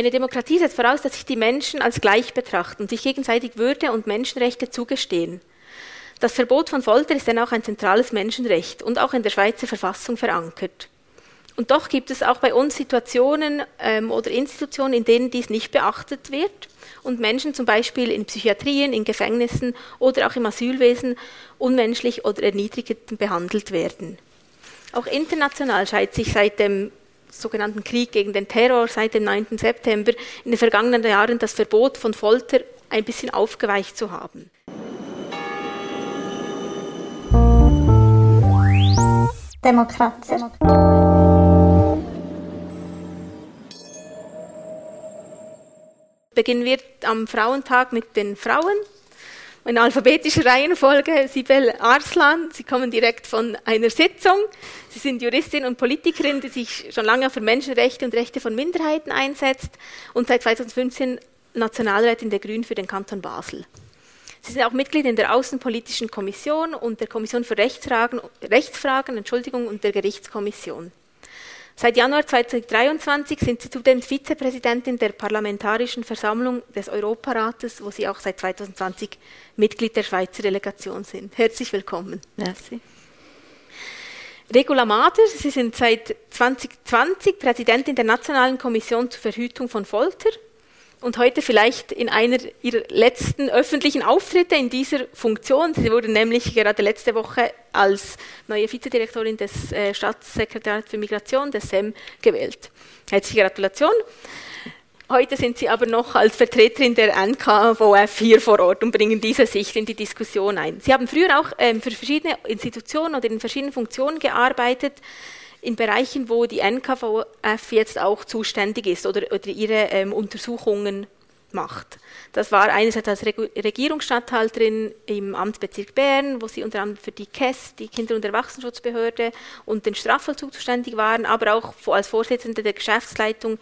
Eine Demokratie setzt voraus, dass sich die Menschen als gleich betrachten und sich gegenseitig Würde und Menschenrechte zugestehen. Das Verbot von Folter ist dann auch ein zentrales Menschenrecht und auch in der Schweizer Verfassung verankert. Und doch gibt es auch bei uns Situationen ähm, oder Institutionen, in denen dies nicht beachtet wird und Menschen zum Beispiel in Psychiatrien, in Gefängnissen oder auch im Asylwesen unmenschlich oder erniedrigend behandelt werden. Auch international scheint sich seit dem sogenannten Krieg gegen den Terror seit dem 9. September in den vergangenen Jahren das Verbot von Folter ein bisschen aufgeweicht zu haben. Demokratie. Beginnen wir am Frauentag mit den Frauen. In alphabetischer Reihenfolge Sibel Arslan. Sie kommen direkt von einer Sitzung. Sie sind Juristin und Politikerin, die sich schon lange für Menschenrechte und Rechte von Minderheiten einsetzt und seit 2015 Nationalrätin der Grünen für den Kanton Basel. Sie sind auch Mitglied in der Außenpolitischen Kommission und der Kommission für Rechtsfragen, Rechtsfragen Entschuldigung, und der Gerichtskommission. Seit Januar 2023 sind Sie zudem Vizepräsidentin der Parlamentarischen Versammlung des Europarates, wo Sie auch seit 2020 Mitglied der Schweizer Delegation sind. Herzlich willkommen. Merci. Regula Mader, Sie sind seit 2020 Präsidentin der Nationalen Kommission zur Verhütung von Folter und heute vielleicht in einer ihrer letzten öffentlichen Auftritte in dieser Funktion. Sie wurde nämlich gerade letzte Woche als neue Vizedirektorin des äh, Staatssekretariats für Migration, des SEM, gewählt. Herzliche Gratulation. Heute sind Sie aber noch als Vertreterin der NKWF hier vor Ort und bringen diese Sicht in die Diskussion ein. Sie haben früher auch ähm, für verschiedene Institutionen oder in verschiedenen Funktionen gearbeitet in Bereichen, wo die NKVF jetzt auch zuständig ist oder, oder ihre ähm, Untersuchungen macht. Das war einerseits als Regierungsstatthalterin im Amtsbezirk Bern, wo sie unter anderem für die KES, die Kinder- und Erwachsenenschutzbehörde, und den Strafvollzug zuständig waren, aber auch als Vorsitzende der Geschäftsleitung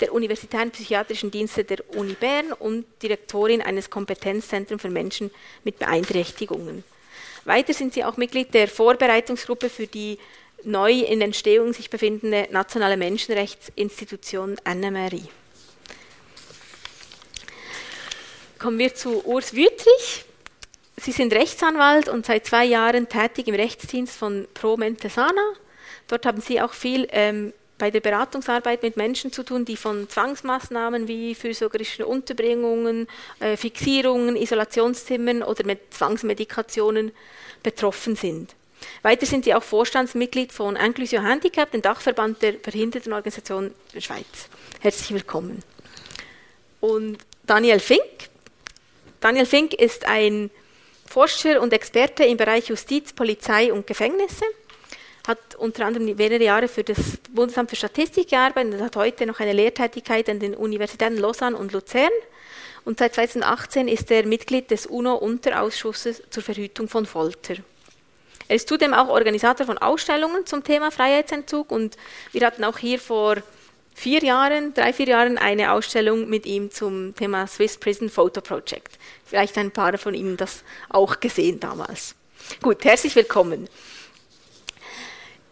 der Universitären Psychiatrischen Dienste der Uni Bern und Direktorin eines Kompetenzzentrums für Menschen mit Beeinträchtigungen. Weiter sind sie auch Mitglied der Vorbereitungsgruppe für die neu in Entstehung sich befindende nationale Menschenrechtsinstitution Anne-Marie. Kommen wir zu Urs Wüttrich. Sie sind Rechtsanwalt und seit zwei Jahren tätig im Rechtsdienst von Pro Mentesana. Dort haben Sie auch viel ähm, bei der Beratungsarbeit mit Menschen zu tun, die von Zwangsmaßnahmen wie fürsorgerische Unterbringungen, äh, Fixierungen, Isolationszimmern oder mit Zwangsmedikationen betroffen sind. Weiter sind Sie auch Vorstandsmitglied von Inclusion Handicap, dem Dachverband der Behindertenorganisation der Schweiz. Herzlich willkommen. Und Daniel Fink. Daniel Fink ist ein Forscher und Experte im Bereich Justiz, Polizei und Gefängnisse, hat unter anderem mehrere Jahre für das Bundesamt für Statistik gearbeitet und hat heute noch eine Lehrtätigkeit an den Universitäten Lausanne und Luzern. Und seit 2018 ist er Mitglied des UNO-Unterausschusses zur Verhütung von Folter. Er ist zudem auch Organisator von Ausstellungen zum Thema Freiheitsentzug und wir hatten auch hier vor vier Jahren, drei, vier Jahren eine Ausstellung mit ihm zum Thema Swiss Prison Photo Project. Vielleicht ein paar von Ihnen das auch gesehen damals. Gut, herzlich willkommen.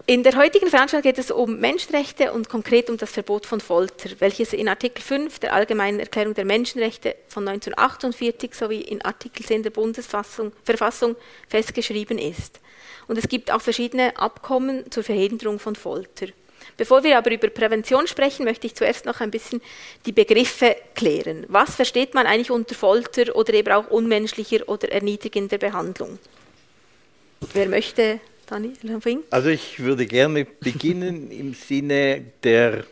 In der heutigen Veranstaltung geht es um Menschenrechte und konkret um das Verbot von Folter, welches in Artikel 5 der Allgemeinen Erklärung der Menschenrechte von 1948 sowie in Artikel 10 der Bundesverfassung festgeschrieben ist. Und es gibt auch verschiedene Abkommen zur Verhinderung von Folter. Bevor wir aber über Prävention sprechen, möchte ich zuerst noch ein bisschen die Begriffe klären. Was versteht man eigentlich unter Folter oder eben auch unmenschlicher oder erniedrigender Behandlung? Wer möchte, Daniel Fink? Also ich würde gerne beginnen im Sinne der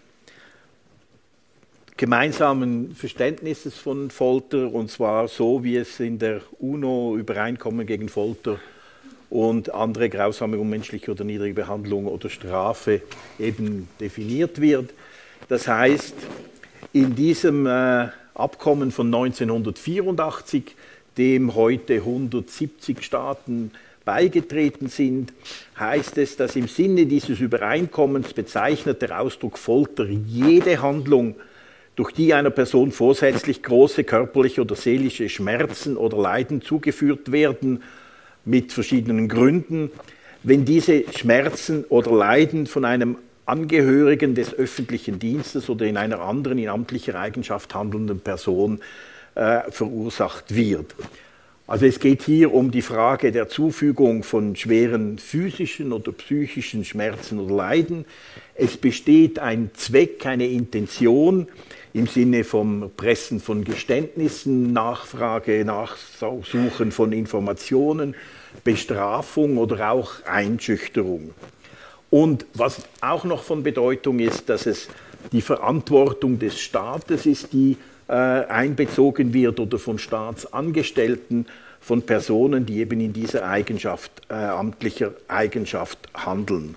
gemeinsamen Verständnisses von Folter und zwar so, wie es in der UNO-Übereinkommen gegen Folter und andere grausame, unmenschliche oder niedrige Behandlung oder Strafe eben definiert wird. Das heißt, in diesem äh, Abkommen von 1984, dem heute 170 Staaten beigetreten sind, heißt es, dass im Sinne dieses Übereinkommens bezeichnet der Ausdruck Folter jede Handlung, durch die einer Person vorsätzlich große körperliche oder seelische Schmerzen oder Leiden zugeführt werden mit verschiedenen Gründen, wenn diese Schmerzen oder Leiden von einem Angehörigen des öffentlichen Dienstes oder in einer anderen in amtlicher Eigenschaft handelnden Person äh, verursacht wird. Also es geht hier um die Frage der Zufügung von schweren physischen oder psychischen Schmerzen oder Leiden. Es besteht ein Zweck, eine Intention im Sinne vom Pressen von Geständnissen, Nachfrage, Nachsuchen von Informationen, Bestrafung oder auch Einschüchterung. Und was auch noch von Bedeutung ist, dass es die Verantwortung des Staates ist, die äh, einbezogen wird oder von Staatsangestellten, von Personen, die eben in dieser Eigenschaft, äh, amtlicher Eigenschaft handeln.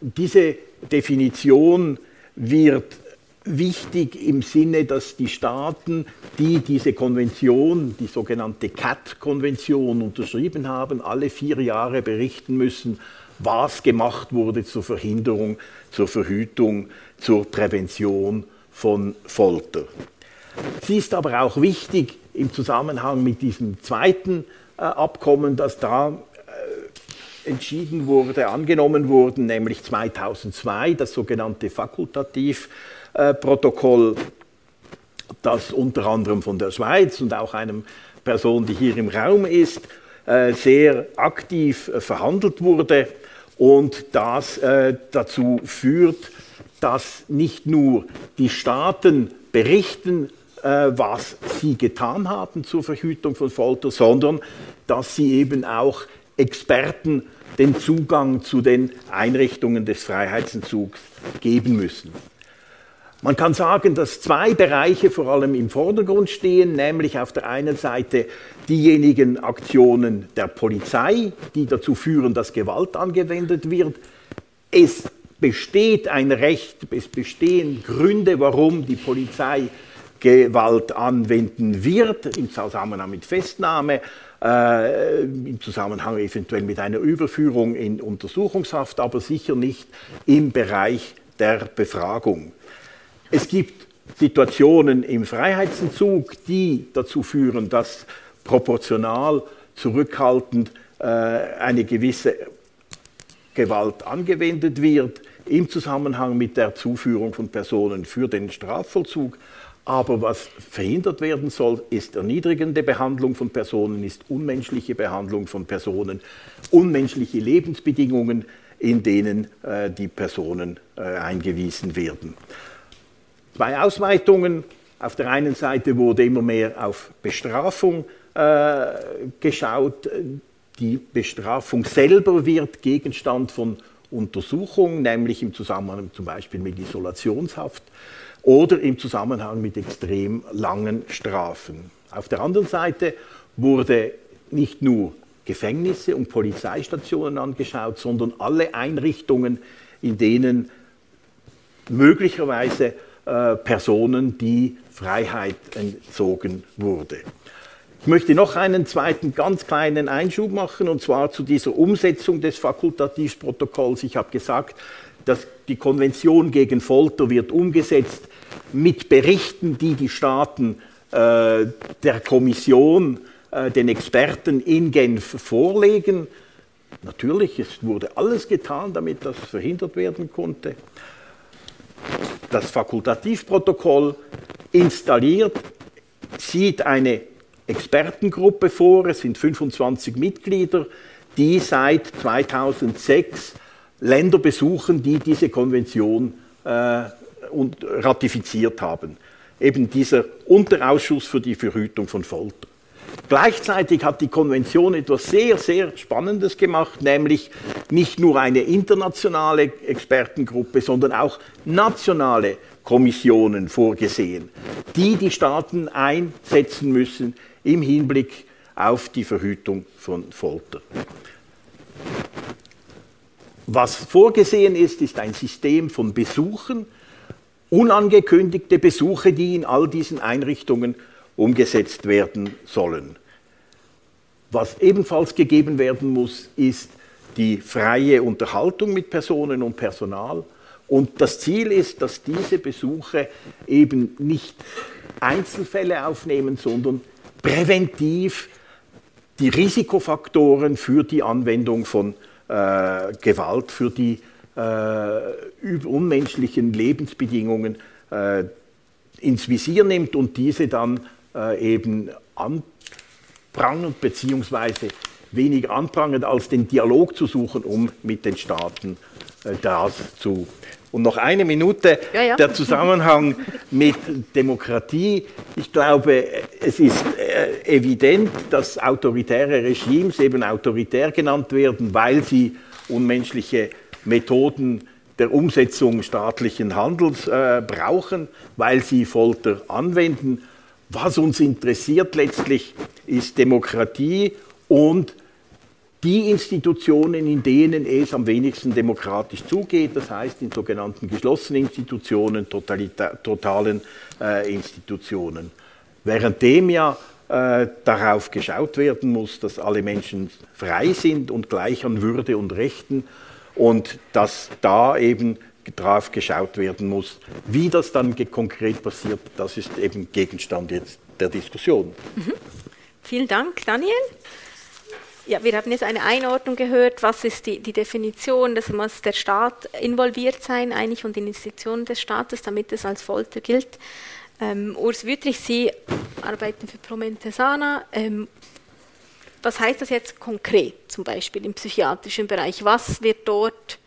Und diese Definition wird wichtig im Sinne, dass die Staaten, die diese Konvention, die sogenannte CAT-Konvention unterschrieben haben, alle vier Jahre berichten müssen, was gemacht wurde zur Verhinderung, zur Verhütung, zur Prävention von Folter. Sie ist aber auch wichtig im Zusammenhang mit diesem zweiten äh, Abkommen, das da äh, entschieden wurde, angenommen wurde, nämlich 2002, das sogenannte Fakultativprotokoll, äh, das unter anderem von der Schweiz und auch einem Person, die hier im Raum ist, äh, sehr aktiv äh, verhandelt wurde und das dazu führt, dass nicht nur die Staaten berichten, was sie getan haben zur Verhütung von Folter, sondern dass sie eben auch Experten den Zugang zu den Einrichtungen des Freiheitsentzugs geben müssen. Man kann sagen, dass zwei Bereiche vor allem im Vordergrund stehen, nämlich auf der einen Seite diejenigen Aktionen der Polizei, die dazu führen, dass Gewalt angewendet wird. Es besteht ein Recht, es bestehen Gründe, warum die Polizei Gewalt anwenden wird, im Zusammenhang mit Festnahme, äh, im Zusammenhang eventuell mit einer Überführung in Untersuchungshaft, aber sicher nicht im Bereich der Befragung. Es gibt Situationen im Freiheitsentzug, die dazu führen, dass proportional zurückhaltend äh, eine gewisse Gewalt angewendet wird im Zusammenhang mit der Zuführung von Personen für den Strafvollzug. Aber was verhindert werden soll, ist erniedrigende Behandlung von Personen, ist unmenschliche Behandlung von Personen, unmenschliche Lebensbedingungen, in denen äh, die Personen äh, eingewiesen werden. Zwei Ausweitungen. Auf der einen Seite wurde immer mehr auf Bestrafung äh, geschaut. Die Bestrafung selber wird Gegenstand von Untersuchung, nämlich im Zusammenhang zum Beispiel mit Isolationshaft oder im Zusammenhang mit extrem langen Strafen. Auf der anderen Seite wurde nicht nur Gefängnisse und Polizeistationen angeschaut, sondern alle Einrichtungen, in denen möglicherweise äh, Personen die Freiheit entzogen wurde. Ich möchte noch einen zweiten ganz kleinen Einschub machen, und zwar zu dieser Umsetzung des Fakultativprotokolls. Ich habe gesagt, dass die Konvention gegen Folter wird umgesetzt mit Berichten, die die Staaten äh, der Kommission, äh, den Experten in Genf vorlegen. Natürlich, es wurde alles getan, damit das verhindert werden konnte. Das Fakultativprotokoll installiert, sieht eine Expertengruppe vor, es sind 25 Mitglieder, die seit 2006 Länder besuchen, die diese Konvention äh, ratifiziert haben. Eben dieser Unterausschuss für die Verhütung von Folter. Gleichzeitig hat die Konvention etwas sehr, sehr Spannendes gemacht, nämlich nicht nur eine internationale Expertengruppe, sondern auch nationale Kommissionen vorgesehen, die die Staaten einsetzen müssen im Hinblick auf die Verhütung von Folter. Was vorgesehen ist, ist ein System von Besuchen, unangekündigte Besuche, die in all diesen Einrichtungen umgesetzt werden sollen. Was ebenfalls gegeben werden muss, ist die freie Unterhaltung mit Personen und Personal. Und das Ziel ist, dass diese Besuche eben nicht Einzelfälle aufnehmen, sondern präventiv die Risikofaktoren für die Anwendung von äh, Gewalt, für die äh, unmenschlichen Lebensbedingungen äh, ins Visier nimmt und diese dann äh, eben anprangert beziehungsweise weniger anprangert, als den Dialog zu suchen, um mit den Staaten äh, das zu und noch eine Minute ja, ja. der Zusammenhang mit Demokratie. Ich glaube, es ist äh, evident, dass autoritäre Regimes eben autoritär genannt werden, weil sie unmenschliche Methoden der Umsetzung staatlichen Handels äh, brauchen, weil sie Folter anwenden. Was uns interessiert letztlich ist Demokratie und die Institutionen, in denen es am wenigsten demokratisch zugeht, das heißt in sogenannten geschlossenen Institutionen, totalen äh, Institutionen. Währenddem ja äh, darauf geschaut werden muss, dass alle Menschen frei sind und gleich an Würde und Rechten und dass da eben darauf geschaut werden muss, wie das dann konkret passiert, das ist eben Gegenstand jetzt der Diskussion. Mhm. Vielen Dank, Daniel. Ja, wir haben jetzt eine Einordnung gehört, was ist die, die Definition, dass muss der Staat involviert sein eigentlich und die Institutionen des Staates, damit es als Folter gilt. Ähm, Urs Wüttrich, Sie arbeiten für Promentesana. Ähm, was heißt das jetzt konkret, zum Beispiel im psychiatrischen Bereich? Was wird dort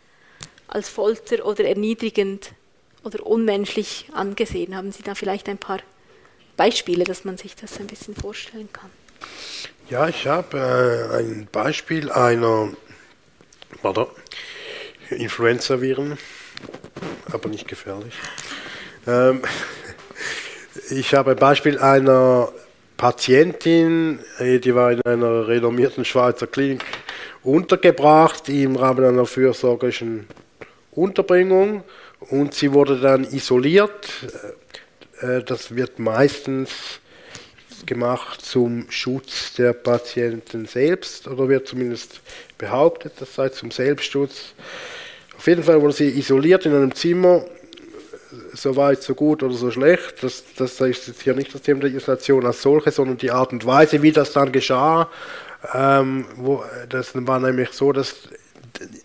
als Folter oder erniedrigend oder unmenschlich angesehen? Haben Sie da vielleicht ein paar Beispiele, dass man sich das ein bisschen vorstellen kann? Ja, ich habe äh, ein Beispiel einer warte, Influenza-Viren, aber nicht gefährlich. Ähm, ich habe ein Beispiel einer Patientin, äh, die war in einer renommierten Schweizer Klinik untergebracht im Rahmen einer fürsorgerischen Unterbringung und sie wurde dann isoliert. Äh, das wird meistens gemacht zum Schutz der Patienten selbst oder wird zumindest behauptet, das sei zum Selbstschutz. Auf jeden Fall wurde sie isoliert in einem Zimmer, so weit, so gut oder so schlecht. Das, das ist jetzt hier nicht das Thema der Isolation als solche, sondern die Art und Weise, wie das dann geschah. Ähm, wo, das war nämlich so, dass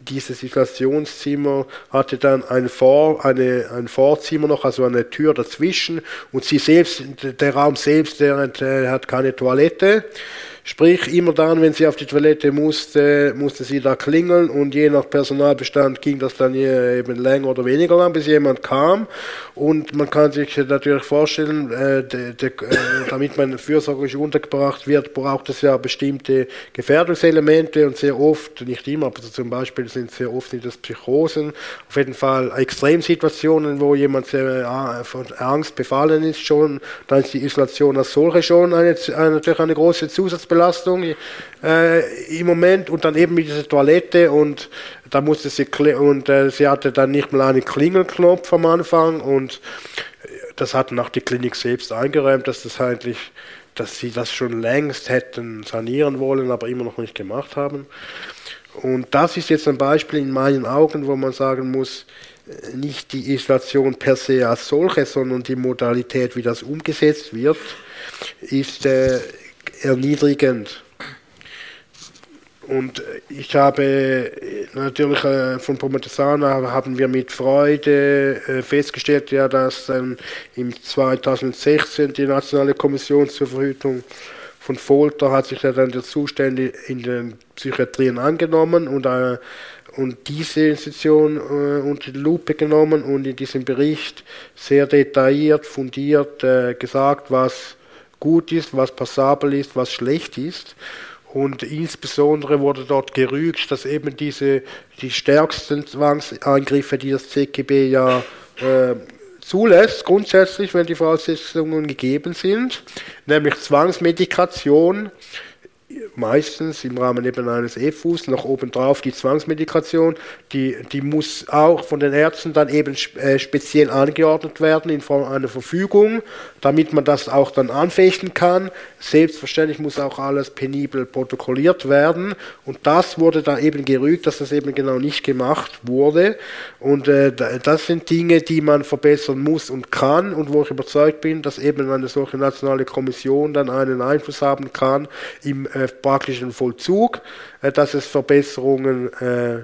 dieses Isolationszimmer hatte dann ein, Vor, eine, ein Vorzimmer noch, also eine Tür dazwischen und sie selbst, der Raum selbst, der, der hat keine Toilette. Sprich, immer dann, wenn sie auf die Toilette musste, musste sie da klingeln und je nach Personalbestand ging das dann eben länger oder weniger lang, bis jemand kam. Und man kann sich natürlich vorstellen, äh, de, de, äh, damit man fürsorglich untergebracht wird, braucht es ja bestimmte Gefährdungselemente und sehr oft, nicht immer, aber zum Beispiel sind sehr oft das Psychosen, auf jeden Fall Extremsituationen, wo jemand sehr äh, von Angst befallen ist schon, dann ist die Isolation als solche schon eine, natürlich eine große Zusatzbelastung Belastung äh, im Moment und dann eben mit dieser Toilette und da musste sie und äh, sie hatte dann nicht mal einen Klingelknopf am Anfang und das hat nach die Klinik selbst eingeräumt, dass das eigentlich dass sie das schon längst hätten sanieren wollen, aber immer noch nicht gemacht haben. Und das ist jetzt ein Beispiel in meinen Augen, wo man sagen muss, nicht die Isolation per se als solche, sondern die Modalität, wie das umgesetzt wird, ist, äh, erniedrigend. Und ich habe natürlich äh, von Pometesana haben wir mit Freude äh, festgestellt, ja, dass ähm, im 2016 die Nationale Kommission zur Verhütung von Folter hat sich ja dann der Zustände in den Psychiatrien angenommen und, äh, und diese Institution äh, unter die Lupe genommen und in diesem Bericht sehr detailliert, fundiert äh, gesagt, was gut ist, was passabel ist, was schlecht ist. Und insbesondere wurde dort gerügt, dass eben diese die stärksten Zwangseingriffe, die das ZGB ja äh, zulässt, grundsätzlich, wenn die Voraussetzungen gegeben sind, nämlich Zwangsmedikation, meistens im Rahmen eben eines EFUs noch obendrauf die Zwangsmedikation, die, die muss auch von den Ärzten dann eben äh, speziell angeordnet werden in Form einer Verfügung, damit man das auch dann anfechten kann. Selbstverständlich muss auch alles penibel protokolliert werden. Und das wurde da eben gerügt, dass das eben genau nicht gemacht wurde. Und äh, das sind Dinge, die man verbessern muss und kann und wo ich überzeugt bin, dass eben eine solche nationale Kommission dann einen Einfluss haben kann im äh, praktischen Vollzug, äh, dass es Verbesserungen äh,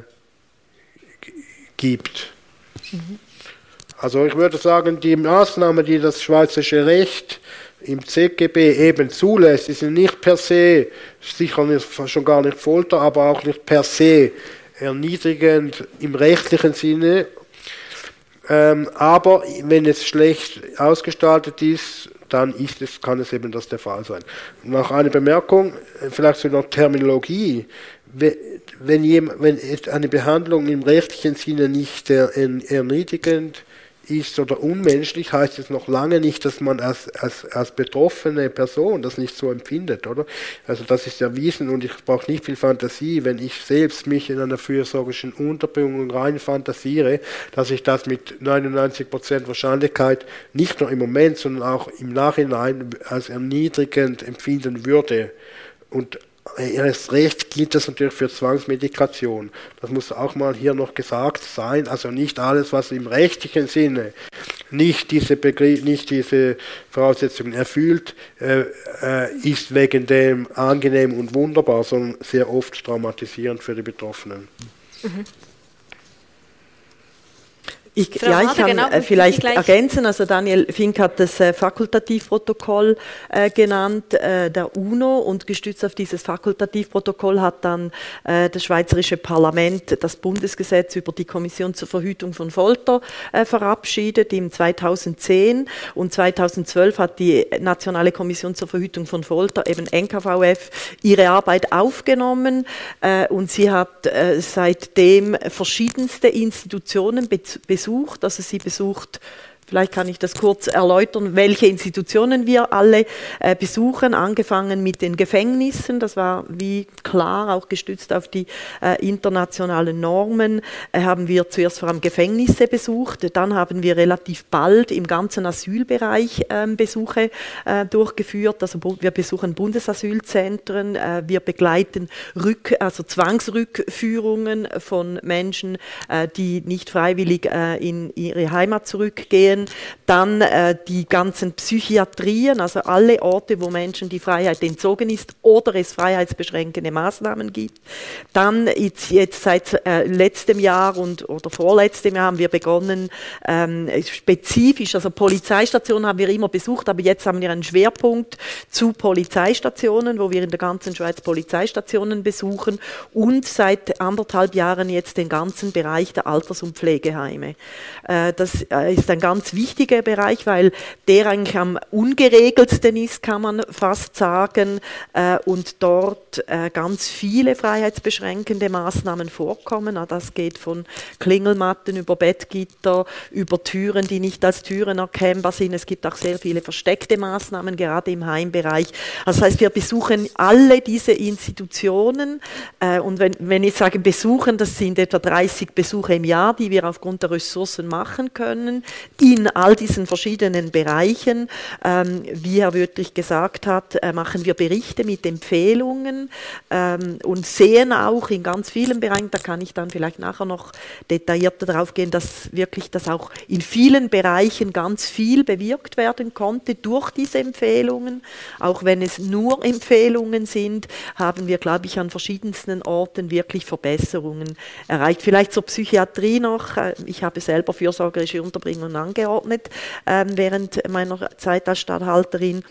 gibt. Mhm. Also ich würde sagen, die Maßnahmen, die das schweizerische Recht im ZGB eben zulässt, die sind nicht per se, sicher nicht, schon gar nicht Folter, aber auch nicht per se erniedrigend im rechtlichen Sinne. Ähm, aber wenn es schlecht ausgestaltet ist, dann ist es, kann es eben das der Fall sein. Noch eine Bemerkung, vielleicht zu einer Terminologie. Wenn, jemand, wenn eine Behandlung im rechtlichen Sinne nicht erniedrigend ist oder unmenschlich, heißt es noch lange nicht, dass man als, als, als betroffene Person das nicht so empfindet, oder? Also das ist erwiesen und ich brauche nicht viel Fantasie, wenn ich selbst mich in einer fürsorglichen Unterbringung rein fantasiere, dass ich das mit 99% Wahrscheinlichkeit nicht nur im Moment, sondern auch im Nachhinein als erniedrigend empfinden würde. Und erst recht gilt das natürlich für Zwangsmedikation. Das muss auch mal hier noch gesagt sein. Also nicht alles, was im rechtlichen Sinne nicht diese, Begriff, nicht diese Voraussetzungen erfüllt, äh, äh, ist wegen dem angenehm und wunderbar, sondern sehr oft traumatisierend für die Betroffenen. Mhm. Ich, ja, ich kann genau, äh, vielleicht ergänzen. Also Daniel Fink hat das äh, Fakultativprotokoll äh, genannt äh, der UNO. Und gestützt auf dieses Fakultativprotokoll hat dann äh, das Schweizerische Parlament das Bundesgesetz über die Kommission zur Verhütung von Folter äh, verabschiedet im 2010 und 2012 hat die Nationale Kommission zur Verhütung von Folter, eben NKVF, ihre Arbeit aufgenommen. Und sie hat seitdem verschiedenste Institutionen besucht besucht. Also sie besucht Vielleicht kann ich das kurz erläutern, welche Institutionen wir alle äh, besuchen, angefangen mit den Gefängnissen. Das war wie klar auch gestützt auf die äh, internationalen Normen. Äh, haben wir zuerst vor allem Gefängnisse besucht, dann haben wir relativ bald im ganzen Asylbereich ähm, Besuche äh, durchgeführt. Also wir besuchen Bundesasylzentren, äh, wir begleiten Rück, also Zwangsrückführungen von Menschen, äh, die nicht freiwillig in ihre Heimat zurückgehen sehen. Dann äh, die ganzen Psychiatrien, also alle Orte, wo Menschen die Freiheit entzogen ist oder es freiheitsbeschränkende Maßnahmen gibt. Dann jetzt, jetzt seit äh, letztem Jahr und oder vorletztem Jahr haben wir begonnen, ähm, spezifisch, also Polizeistationen haben wir immer besucht, aber jetzt haben wir einen Schwerpunkt zu Polizeistationen, wo wir in der ganzen Schweiz Polizeistationen besuchen und seit anderthalb Jahren jetzt den ganzen Bereich der Alters- und Pflegeheime. Äh, das äh, ist ein ganz ganz wichtiger Bereich, weil der eigentlich am ungeregeltsten ist, kann man fast sagen, äh, und dort äh, ganz viele freiheitsbeschränkende Maßnahmen vorkommen. Das geht von Klingelmatten über Bettgitter, über Türen, die nicht als Türen erkennbar sind. Es gibt auch sehr viele versteckte Maßnahmen, gerade im Heimbereich. Also das heißt, wir besuchen alle diese Institutionen äh, und wenn, wenn ich sage besuchen, das sind etwa 30 Besuche im Jahr, die wir aufgrund der Ressourcen machen können in all diesen verschiedenen Bereichen. Ähm, wie Herr Wöttlich gesagt hat, äh, machen wir Berichte mit Empfehlungen ähm, und sehen auch in ganz vielen Bereichen, da kann ich dann vielleicht nachher noch detaillierter darauf gehen, dass wirklich das auch in vielen Bereichen ganz viel bewirkt werden konnte durch diese Empfehlungen. Auch wenn es nur Empfehlungen sind, haben wir, glaube ich, an verschiedensten Orten wirklich Verbesserungen erreicht. Vielleicht zur Psychiatrie noch. Äh, ich habe selber fürsorgerische Unterbringung angefangen angeordnet ähm, während meiner Zeit als Stadthalterin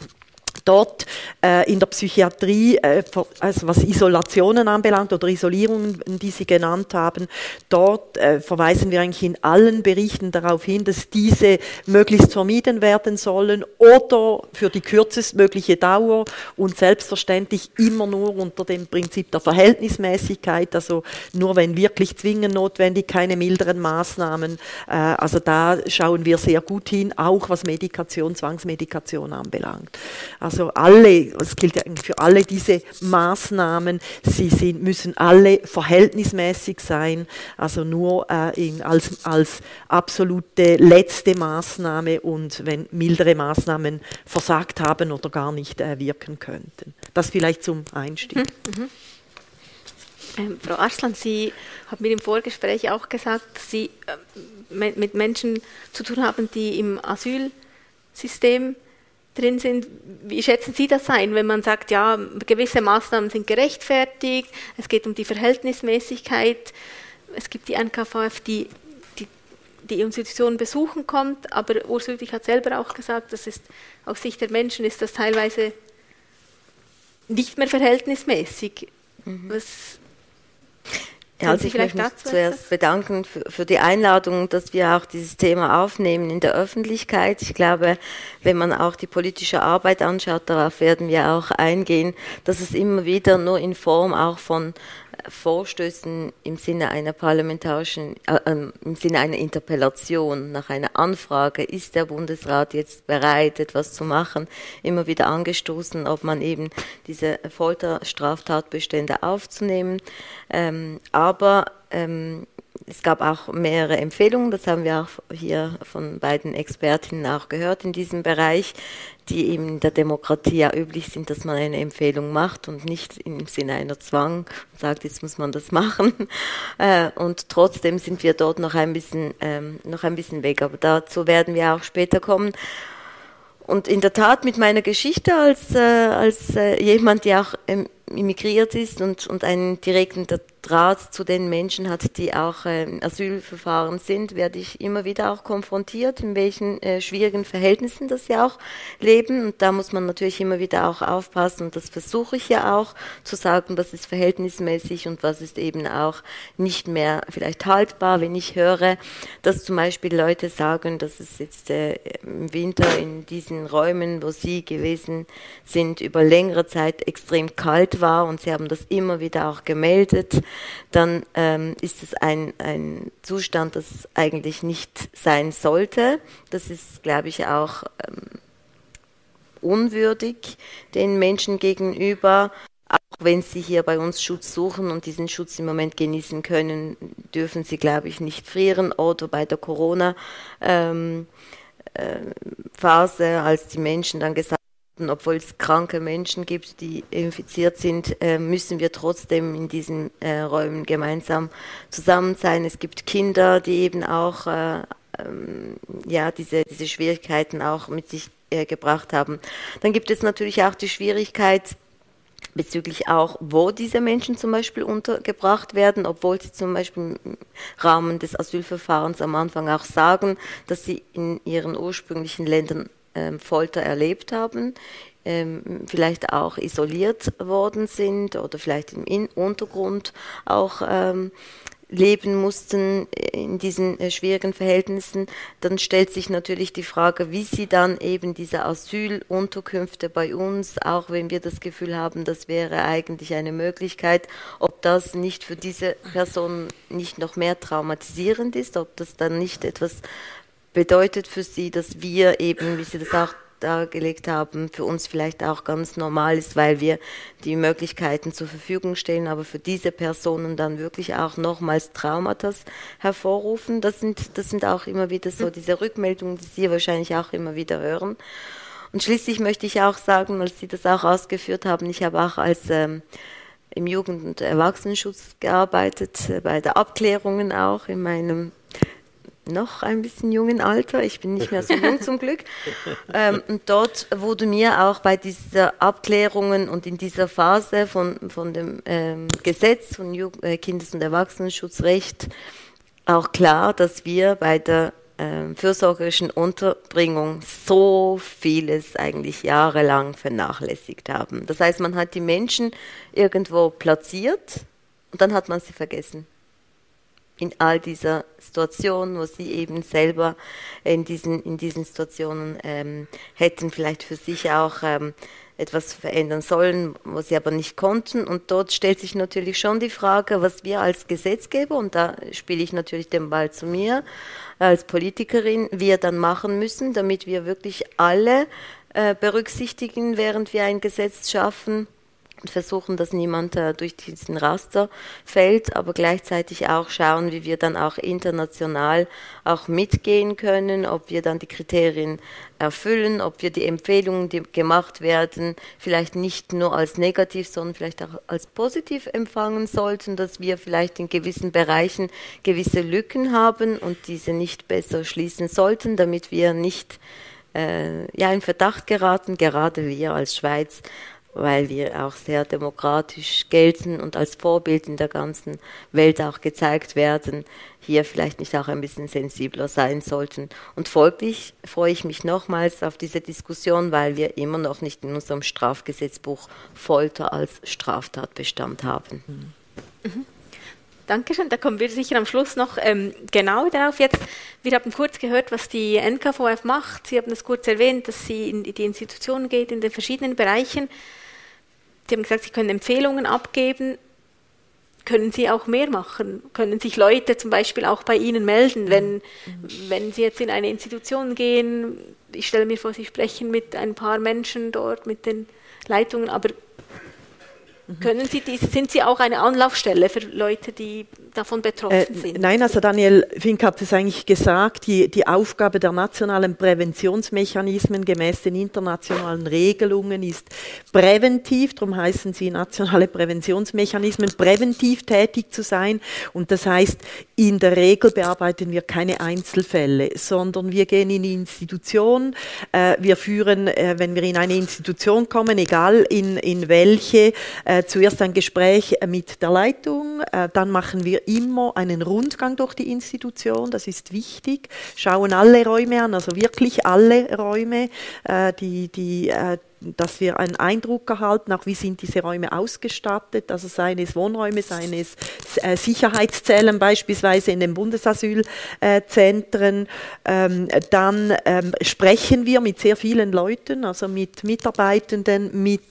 dort äh, in der Psychiatrie, äh, also was Isolationen anbelangt oder Isolierungen, die Sie genannt haben, dort äh, verweisen wir eigentlich in allen Berichten darauf hin, dass diese möglichst vermieden werden sollen oder für die kürzestmögliche Dauer und selbstverständlich immer nur unter dem Prinzip der Verhältnismäßigkeit, also nur wenn wirklich zwingend notwendig, keine milderen Maßnahmen. Äh, also da schauen wir sehr gut hin, auch was Medikation, Zwangsmedikation anbelangt. Also alle, es gilt ja für alle diese Maßnahmen, sie sind, müssen alle verhältnismäßig sein, also nur äh, in, als, als absolute letzte Maßnahme und wenn mildere Maßnahmen versagt haben oder gar nicht äh, wirken könnten. Das vielleicht zum Einstieg. Mhm. Mhm. Ähm, Frau Arslan, Sie haben mir im Vorgespräch auch gesagt, dass Sie äh, mit Menschen zu tun haben, die im Asylsystem drin sind. Wie schätzen Sie das ein, wenn man sagt, ja, gewisse Maßnahmen sind gerechtfertigt, es geht um die Verhältnismäßigkeit, es gibt die NKVF, die die Institutionen besuchen kommt, aber Urs Lüdwig hat selber auch gesagt, das ist aus Sicht der Menschen ist das teilweise nicht mehr verhältnismäßig. Mhm. Was ja, also ich möchte mich zuerst bedanken für, für, die Einladung, dass wir auch dieses Thema aufnehmen in der Öffentlichkeit. Ich glaube, wenn man auch die politische Arbeit anschaut, darauf werden wir auch eingehen, dass es immer wieder nur in Form auch von Vorstößen im Sinne einer parlamentarischen, äh, ähm, im Sinne einer Interpellation nach einer Anfrage, ist der Bundesrat jetzt bereit, etwas zu machen, immer wieder angestoßen, ob man eben diese Folterstraftatbestände aufzunehmen. Ähm, aber ähm, es gab auch mehrere Empfehlungen, das haben wir auch hier von beiden Expertinnen auch gehört in diesem Bereich, die in der Demokratie ja üblich sind, dass man eine Empfehlung macht und nicht im Sinne einer Zwang sagt, jetzt muss man das machen. Äh, und trotzdem sind wir dort noch ein bisschen, ähm, noch ein bisschen weg. Aber dazu werden wir auch später kommen. Und in der Tat mit meiner Geschichte als, äh, als äh, jemand, der auch ähm, immigriert ist und, und einen direkten Draht zu den Menschen hat, die auch äh, Asylverfahren sind, werde ich immer wieder auch konfrontiert, in welchen äh, schwierigen Verhältnissen das sie auch leben. Und da muss man natürlich immer wieder auch aufpassen. Und das versuche ich ja auch zu sagen, was ist verhältnismäßig und was ist eben auch nicht mehr vielleicht haltbar, wenn ich höre, dass zum Beispiel Leute sagen, dass es jetzt äh, im Winter in diesen Räumen, wo sie gewesen sind, über längere Zeit extrem kalt war und sie haben das immer wieder auch gemeldet dann ähm, ist es ein, ein Zustand, das eigentlich nicht sein sollte. Das ist, glaube ich, auch ähm, unwürdig den Menschen gegenüber. Auch wenn sie hier bei uns Schutz suchen und diesen Schutz im Moment genießen können, dürfen sie, glaube ich, nicht frieren. Oder bei der Corona-Phase, ähm, äh, als die Menschen dann gesagt obwohl es kranke Menschen gibt, die infiziert sind, äh, müssen wir trotzdem in diesen äh, Räumen gemeinsam zusammen sein. Es gibt Kinder, die eben auch äh, ähm, ja, diese, diese Schwierigkeiten auch mit sich gebracht haben. Dann gibt es natürlich auch die Schwierigkeit, bezüglich auch, wo diese Menschen zum Beispiel untergebracht werden, obwohl sie zum Beispiel im Rahmen des Asylverfahrens am Anfang auch sagen, dass sie in ihren ursprünglichen Ländern Folter erlebt haben, ähm, vielleicht auch isoliert worden sind oder vielleicht im Untergrund auch ähm, leben mussten in diesen äh, schwierigen Verhältnissen, dann stellt sich natürlich die Frage, wie sie dann eben diese Asylunterkünfte bei uns, auch wenn wir das Gefühl haben, das wäre eigentlich eine Möglichkeit, ob das nicht für diese Personen nicht noch mehr traumatisierend ist, ob das dann nicht etwas bedeutet für sie, dass wir eben, wie Sie das auch dargelegt haben, für uns vielleicht auch ganz normal ist, weil wir die Möglichkeiten zur Verfügung stellen, aber für diese Personen dann wirklich auch nochmals Traumata hervorrufen. Das sind, das sind auch immer wieder so diese Rückmeldungen, die Sie wahrscheinlich auch immer wieder hören. Und schließlich möchte ich auch sagen, als Sie das auch ausgeführt haben, ich habe auch als ähm, im Jugend- und Erwachsenenschutz gearbeitet, äh, bei der Abklärungen auch in meinem noch ein bisschen jungen Alter, ich bin nicht mehr so jung zum Glück. Ähm, und dort wurde mir auch bei dieser Abklärungen und in dieser Phase von, von dem ähm, Gesetz von Jugend, äh, Kindes- und Erwachsenenschutzrecht auch klar, dass wir bei der ähm, fürsorgerischen Unterbringung so vieles eigentlich jahrelang vernachlässigt haben. Das heißt, man hat die Menschen irgendwo platziert und dann hat man sie vergessen in all dieser Situation, wo sie eben selber in diesen, in diesen Situationen ähm, hätten vielleicht für sich auch ähm, etwas verändern sollen, wo sie aber nicht konnten. Und dort stellt sich natürlich schon die Frage, was wir als Gesetzgeber, und da spiele ich natürlich den Ball zu mir, als Politikerin, wir dann machen müssen, damit wir wirklich alle äh, berücksichtigen, während wir ein Gesetz schaffen versuchen, dass niemand äh, durch diesen Raster fällt, aber gleichzeitig auch schauen, wie wir dann auch international auch mitgehen können, ob wir dann die Kriterien erfüllen, ob wir die Empfehlungen, die gemacht werden, vielleicht nicht nur als negativ, sondern vielleicht auch als positiv empfangen sollten, dass wir vielleicht in gewissen Bereichen gewisse Lücken haben und diese nicht besser schließen sollten, damit wir nicht äh, ja, in Verdacht geraten, gerade wir als Schweiz, weil wir auch sehr demokratisch gelten und als Vorbild in der ganzen Welt auch gezeigt werden, hier vielleicht nicht auch ein bisschen sensibler sein sollten. Und folglich freue ich mich nochmals auf diese Diskussion, weil wir immer noch nicht in unserem Strafgesetzbuch Folter als Straftatbestand haben. Mhm. Dankeschön, da kommen wir sicher am Schluss noch ähm, genau darauf. Jetzt, wir haben kurz gehört, was die NKVF macht. Sie haben es kurz erwähnt, dass sie in die Institutionen geht, in den verschiedenen Bereichen. Sie haben gesagt, Sie können Empfehlungen abgeben. Können Sie auch mehr machen? Können sich Leute zum Beispiel auch bei Ihnen melden, wenn, wenn Sie jetzt in eine Institution gehen? Ich stelle mir vor, Sie sprechen mit ein paar Menschen dort, mit den Leitungen, aber können Sie dies, sind Sie auch eine Anlaufstelle für Leute, die davon betroffen äh, sind? Nein, also Daniel Fink hat es eigentlich gesagt, die, die Aufgabe der nationalen Präventionsmechanismen gemäß den internationalen Regelungen ist präventiv, darum heißen sie nationale Präventionsmechanismen, präventiv tätig zu sein. Und das heißt, in der Regel bearbeiten wir keine Einzelfälle, sondern wir gehen in die Institution, äh, wir führen, äh, wenn wir in eine Institution kommen, egal in, in welche, äh, zuerst ein Gespräch mit der Leitung, äh, dann machen wir immer einen Rundgang durch die Institution, das ist wichtig, schauen alle Räume an, also wirklich alle Räume, äh, die, die äh, dass wir einen Eindruck erhalten, auch wie sind diese Räume ausgestattet, also seien es Wohnräume, seien es äh, Sicherheitszellen beispielsweise in den Bundesasylzentren. Ähm, dann ähm, sprechen wir mit sehr vielen Leuten, also mit Mitarbeitenden, mit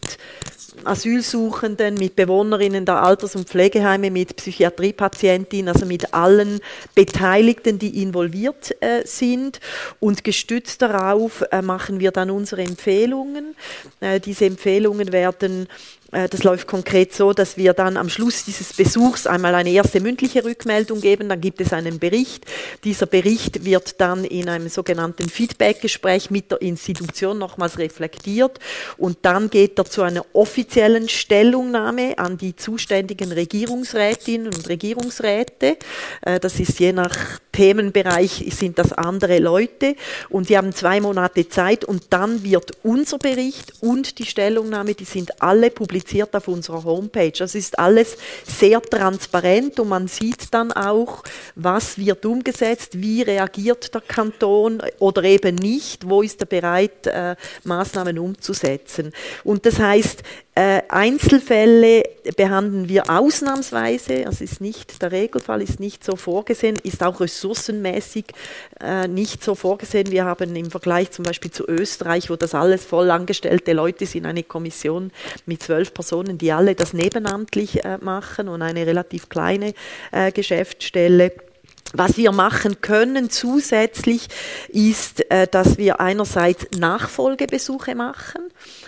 Asylsuchenden, mit Bewohnerinnen der Alters- und Pflegeheime, mit Psychiatriepatientinnen, also mit allen Beteiligten, die involviert äh, sind. Und gestützt darauf äh, machen wir dann unsere Empfehlungen. Äh, diese Empfehlungen werden das läuft konkret so, dass wir dann am Schluss dieses Besuchs einmal eine erste mündliche Rückmeldung geben, dann gibt es einen Bericht. Dieser Bericht wird dann in einem sogenannten Feedbackgespräch mit der Institution nochmals reflektiert und dann geht er zu einer offiziellen Stellungnahme an die zuständigen Regierungsrätinnen und Regierungsräte. Äh, das ist je nach Themenbereich sind das andere Leute und sie haben zwei Monate Zeit und dann wird unser Bericht und die Stellungnahme, die sind alle publiziert auf unserer Homepage. Das ist alles sehr transparent und man sieht dann auch, was wird umgesetzt, wie reagiert der Kanton oder eben nicht, wo ist er bereit, äh, Maßnahmen umzusetzen. Und das heißt, äh, Einzelfälle behandeln wir ausnahmsweise, das ist nicht, der Regelfall ist nicht so vorgesehen, ist auch ressourcenmäßig äh, nicht so vorgesehen. Wir haben im Vergleich zum Beispiel zu Österreich, wo das alles voll angestellte Leute sind, eine Kommission mit zwölf Personen, die alle das nebenamtlich äh, machen und eine relativ kleine äh, Geschäftsstelle. Was wir machen können zusätzlich ist, äh, dass wir einerseits Nachfolgebesuche machen.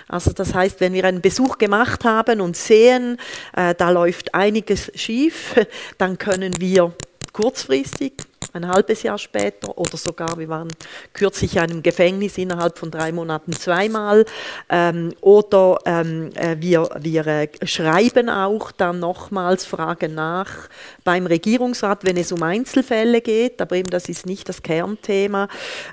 Also das heißt, wenn wir einen Besuch gemacht haben und sehen, äh, da läuft einiges schief, dann können wir kurzfristig ein halbes Jahr später oder sogar, wir waren kürzlich in einem Gefängnis innerhalb von drei Monaten zweimal ähm, oder ähm, äh, wir, wir äh, schreiben auch dann nochmals Fragen nach beim Regierungsrat, wenn es um Einzelfälle geht, aber eben das ist nicht das Kernthema.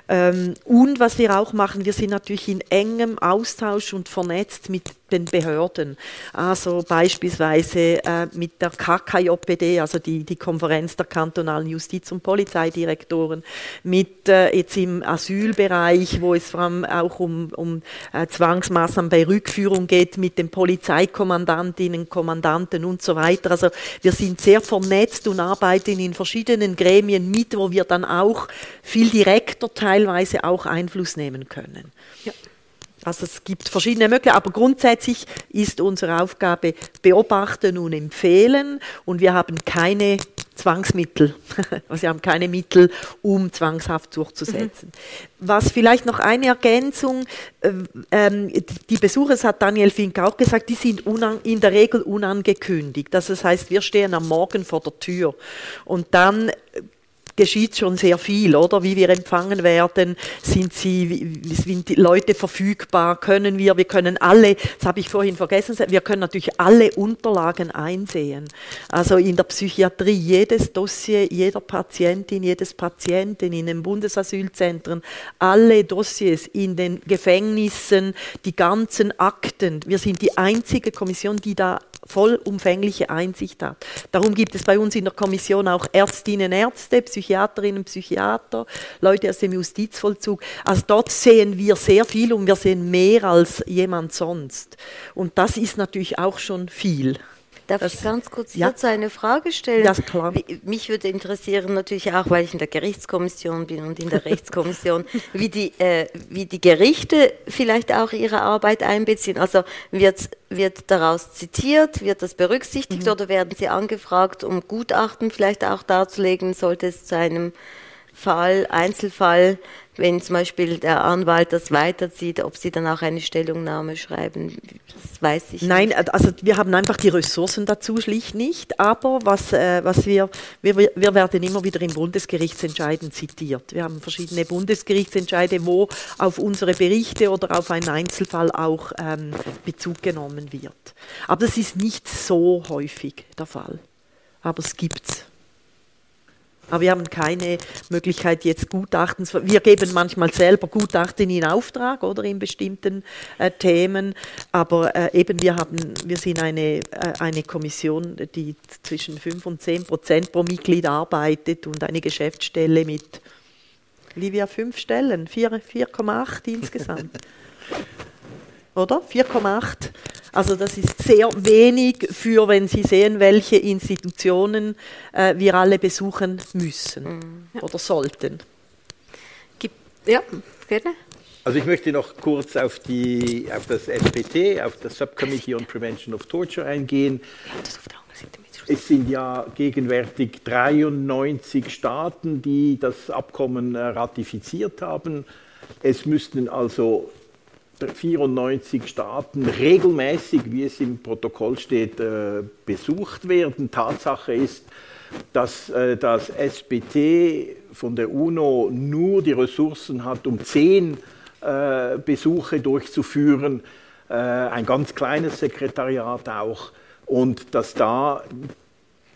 Ähm, und was wir auch machen, wir sind natürlich in engem Austausch und vernetzt mit den Behörden. Also beispielsweise äh, mit der KKJPD, also die, die Konferenz der kantonalen Justiz- und Polizeidirektoren, mit äh, jetzt im Asylbereich, wo es vor allem auch um, um äh, Zwangsmaßnahmen bei Rückführung geht, mit den Polizeikommandantinnen, Kommandanten und so weiter. Also wir sind sehr vernetzt und arbeiten in verschiedenen Gremien mit, wo wir dann auch viel direkter teilweise auch Einfluss nehmen können. Ja. Also es gibt verschiedene Möglichkeiten, aber grundsätzlich ist unsere Aufgabe beobachten und empfehlen und wir haben keine Zwangsmittel. Also wir haben keine Mittel, um zwangshaft durchzusetzen. Mhm. Was vielleicht noch eine Ergänzung, äh, ähm, die Besucher, das hat Daniel Fink auch gesagt, die sind in der Regel unangekündigt. Also das heißt, wir stehen am Morgen vor der Tür und dann geschieht schon sehr viel, oder? Wie wir empfangen werden, sind sie, sind die Leute verfügbar, können wir, wir können alle, das habe ich vorhin vergessen, wir können natürlich alle Unterlagen einsehen. Also in der Psychiatrie jedes Dossier, jeder Patientin, jedes Patienten in den Bundesasylzentren, alle Dossiers in den Gefängnissen, die ganzen Akten. Wir sind die einzige Kommission, die da vollumfängliche Einsicht hat. Darum gibt es bei uns in der Kommission auch Ärztinnen, Ärzte, Psychiaterinnen, Psychiater, Leute aus dem Justizvollzug. Also dort sehen wir sehr viel und wir sehen mehr als jemand sonst. Und das ist natürlich auch schon viel. Darf das, ich ganz kurz ja. dazu eine Frage stellen? Ja, klar. Mich würde interessieren, natürlich auch, weil ich in der Gerichtskommission bin und in der Rechtskommission, wie, die, äh, wie die Gerichte vielleicht auch ihre Arbeit einbeziehen. Also wird, wird daraus zitiert, wird das berücksichtigt mhm. oder werden sie angefragt, um Gutachten vielleicht auch darzulegen, sollte es zu einem Fall, Einzelfall wenn zum Beispiel der Anwalt das weiterzieht, ob Sie dann auch eine Stellungnahme schreiben, das weiß ich Nein, nicht. also wir haben einfach die Ressourcen dazu schlicht nicht, aber was, äh, was wir, wir, wir werden immer wieder in Bundesgerichtsentscheiden zitiert. Wir haben verschiedene Bundesgerichtsentscheide, wo auf unsere Berichte oder auf einen Einzelfall auch ähm, Bezug genommen wird. Aber das ist nicht so häufig der Fall. Aber es gibt es. Aber wir haben keine Möglichkeit jetzt Gutachten. Wir geben manchmal selber Gutachten in Auftrag oder in bestimmten äh, Themen. Aber äh, eben wir haben, wir sind eine, äh, eine Kommission, die zwischen 5 und 10 Prozent pro Mitglied arbeitet und eine Geschäftsstelle mit Livia fünf Stellen, 4,8 insgesamt. Oder? 4,8. Also das ist sehr wenig für, wenn Sie sehen, welche Institutionen äh, wir alle besuchen müssen mhm. oder sollten. Gibt, ja, gerne. Also ich möchte noch kurz auf, die, auf das SPT, auf das Subcommittee on Prevention of Torture eingehen. Es sind ja gegenwärtig 93 Staaten, die das Abkommen äh, ratifiziert haben. Es müssten also 94 Staaten regelmäßig, wie es im Protokoll steht, äh, besucht werden. Tatsache ist, dass äh, das SBT von der UNO nur die Ressourcen hat, um zehn äh, Besuche durchzuführen, ein ganz kleines Sekretariat auch, und dass da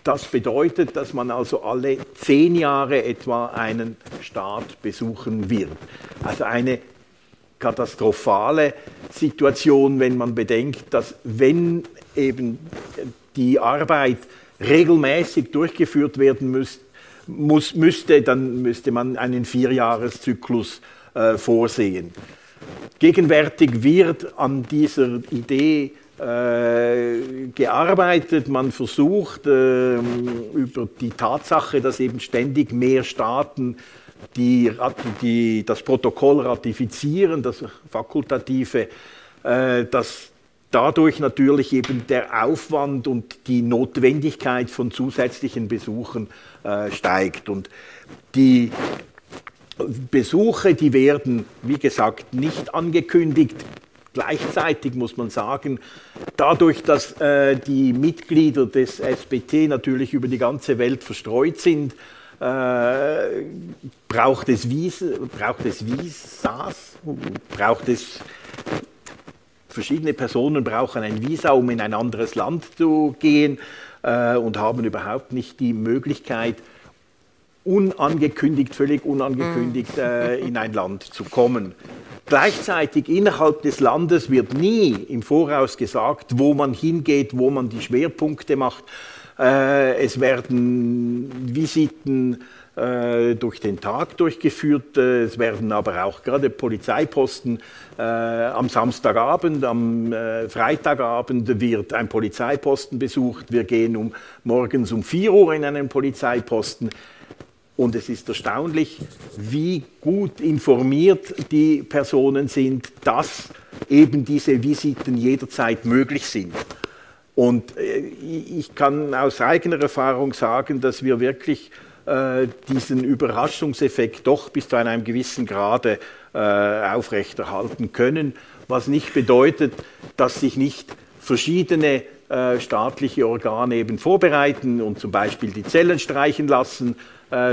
das bedeutet, dass man also alle zehn Jahre etwa einen Staat besuchen wird. Also eine katastrophale Situation, wenn man bedenkt, dass wenn eben die Arbeit regelmäßig durchgeführt werden müsste, muss, müsste, dann müsste man einen Vierjahreszyklus äh, vorsehen. Gegenwärtig wird an dieser Idee äh, gearbeitet. Man versucht äh, über die Tatsache, dass eben ständig mehr Staaten die, die das Protokoll ratifizieren, das Fakultative, äh, dass dadurch natürlich eben der Aufwand und die Notwendigkeit von zusätzlichen Besuchen äh, steigt. Und die Besuche, die werden, wie gesagt, nicht angekündigt. Gleichzeitig muss man sagen, dadurch, dass äh, die Mitglieder des SBT natürlich über die ganze Welt verstreut sind, äh, braucht, es Visa, braucht es Visas, braucht es verschiedene Personen brauchen ein Visa, um in ein anderes Land zu gehen äh, und haben überhaupt nicht die Möglichkeit, unangekündigt, völlig unangekündigt äh, in ein Land zu kommen. Gleichzeitig innerhalb des Landes wird nie im Voraus gesagt, wo man hingeht, wo man die Schwerpunkte macht. Äh, es werden Visiten äh, durch den Tag durchgeführt. Äh, es werden aber auch gerade Polizeiposten am Samstagabend, am Freitagabend wird ein Polizeiposten besucht. Wir gehen um, morgens um 4 Uhr in einen Polizeiposten. Und es ist erstaunlich, wie gut informiert die Personen sind, dass eben diese Visiten jederzeit möglich sind. Und äh, ich kann aus eigener Erfahrung sagen, dass wir wirklich äh, diesen Überraschungseffekt doch bis zu einem gewissen Grade äh, aufrechterhalten können, was nicht bedeutet, dass sich nicht verschiedene staatliche Organe eben vorbereiten und zum Beispiel die Zellen streichen lassen,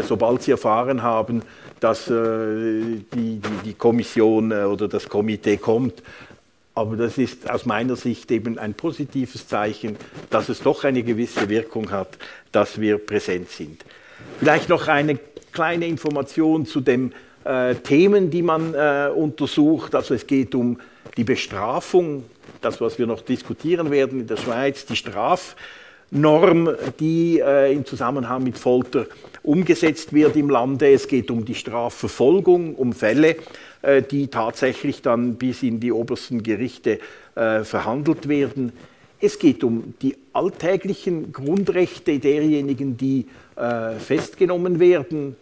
sobald sie erfahren haben, dass die, Kommission oder das Komitee kommt. Aber das ist aus meiner Sicht eben ein positives Zeichen, dass es doch eine gewisse Wirkung hat, dass wir präsent sind. Vielleicht noch eine kleine Information zu den äh, Themen, die man äh, untersucht. Also es geht um die Bestrafung, das, was wir noch diskutieren werden in der Schweiz, die Strafnorm, die äh, im Zusammenhang mit Folter umgesetzt wird im Lande. Es geht um die Strafverfolgung, um Fälle, die tatsächlich dann bis in die obersten Gerichte äh, verhandelt werden. Es geht um die alltäglichen Grundrechte derjenigen, die äh, festgenommen werden,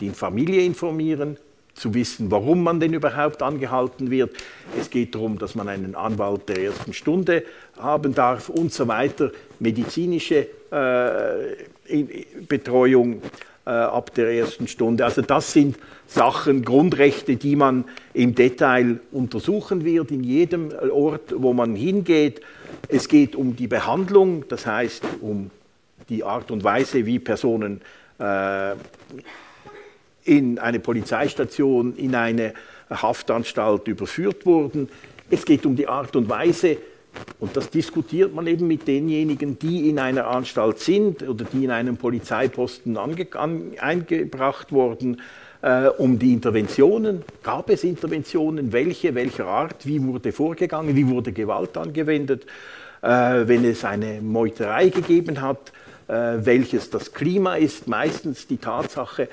die Familie informieren, zu wissen, warum man denn überhaupt angehalten wird. Es geht darum, dass man einen Anwalt der ersten Stunde haben darf und so weiter. Medizinische äh, Betreuung äh, ab der ersten Stunde. Also das sind Sachen, Grundrechte, die man im Detail untersuchen wird, in jedem Ort, wo man hingeht. Es geht um die Behandlung, das heißt um die Art und Weise, wie Personen äh, in eine Polizeistation, in eine Haftanstalt überführt wurden. Es geht um die Art und Weise, und das diskutiert man eben mit denjenigen, die in einer Anstalt sind oder die in einem Polizeiposten an, eingebracht wurden, äh, um die Interventionen. Gab es Interventionen? Welche? Welcher Art? Wie wurde vorgegangen? Wie wurde Gewalt angewendet? Äh, wenn es eine Meuterei gegeben hat, äh, welches das Klima ist, meistens die Tatsache,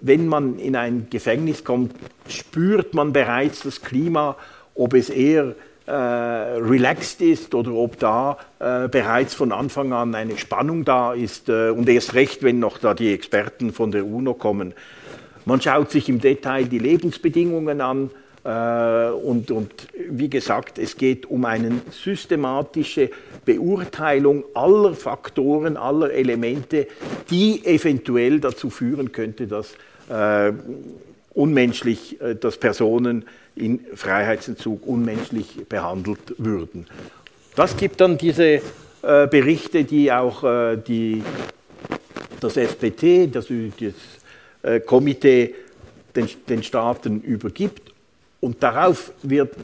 wenn man in ein Gefängnis kommt, spürt man bereits das Klima, ob es eher relaxed ist oder ob da äh, bereits von Anfang an eine Spannung da ist äh, und erst recht, wenn noch da die Experten von der UNO kommen. Man schaut sich im Detail die Lebensbedingungen an äh, und, und wie gesagt, es geht um eine systematische Beurteilung aller Faktoren, aller Elemente, die eventuell dazu führen könnte, dass äh, unmenschlich, äh, dass Personen in Freiheitsentzug unmenschlich behandelt würden. Das gibt dann diese äh, Berichte, die auch äh, die, das SPT, das, das Komitee, den, den Staaten übergibt. Und darauf wird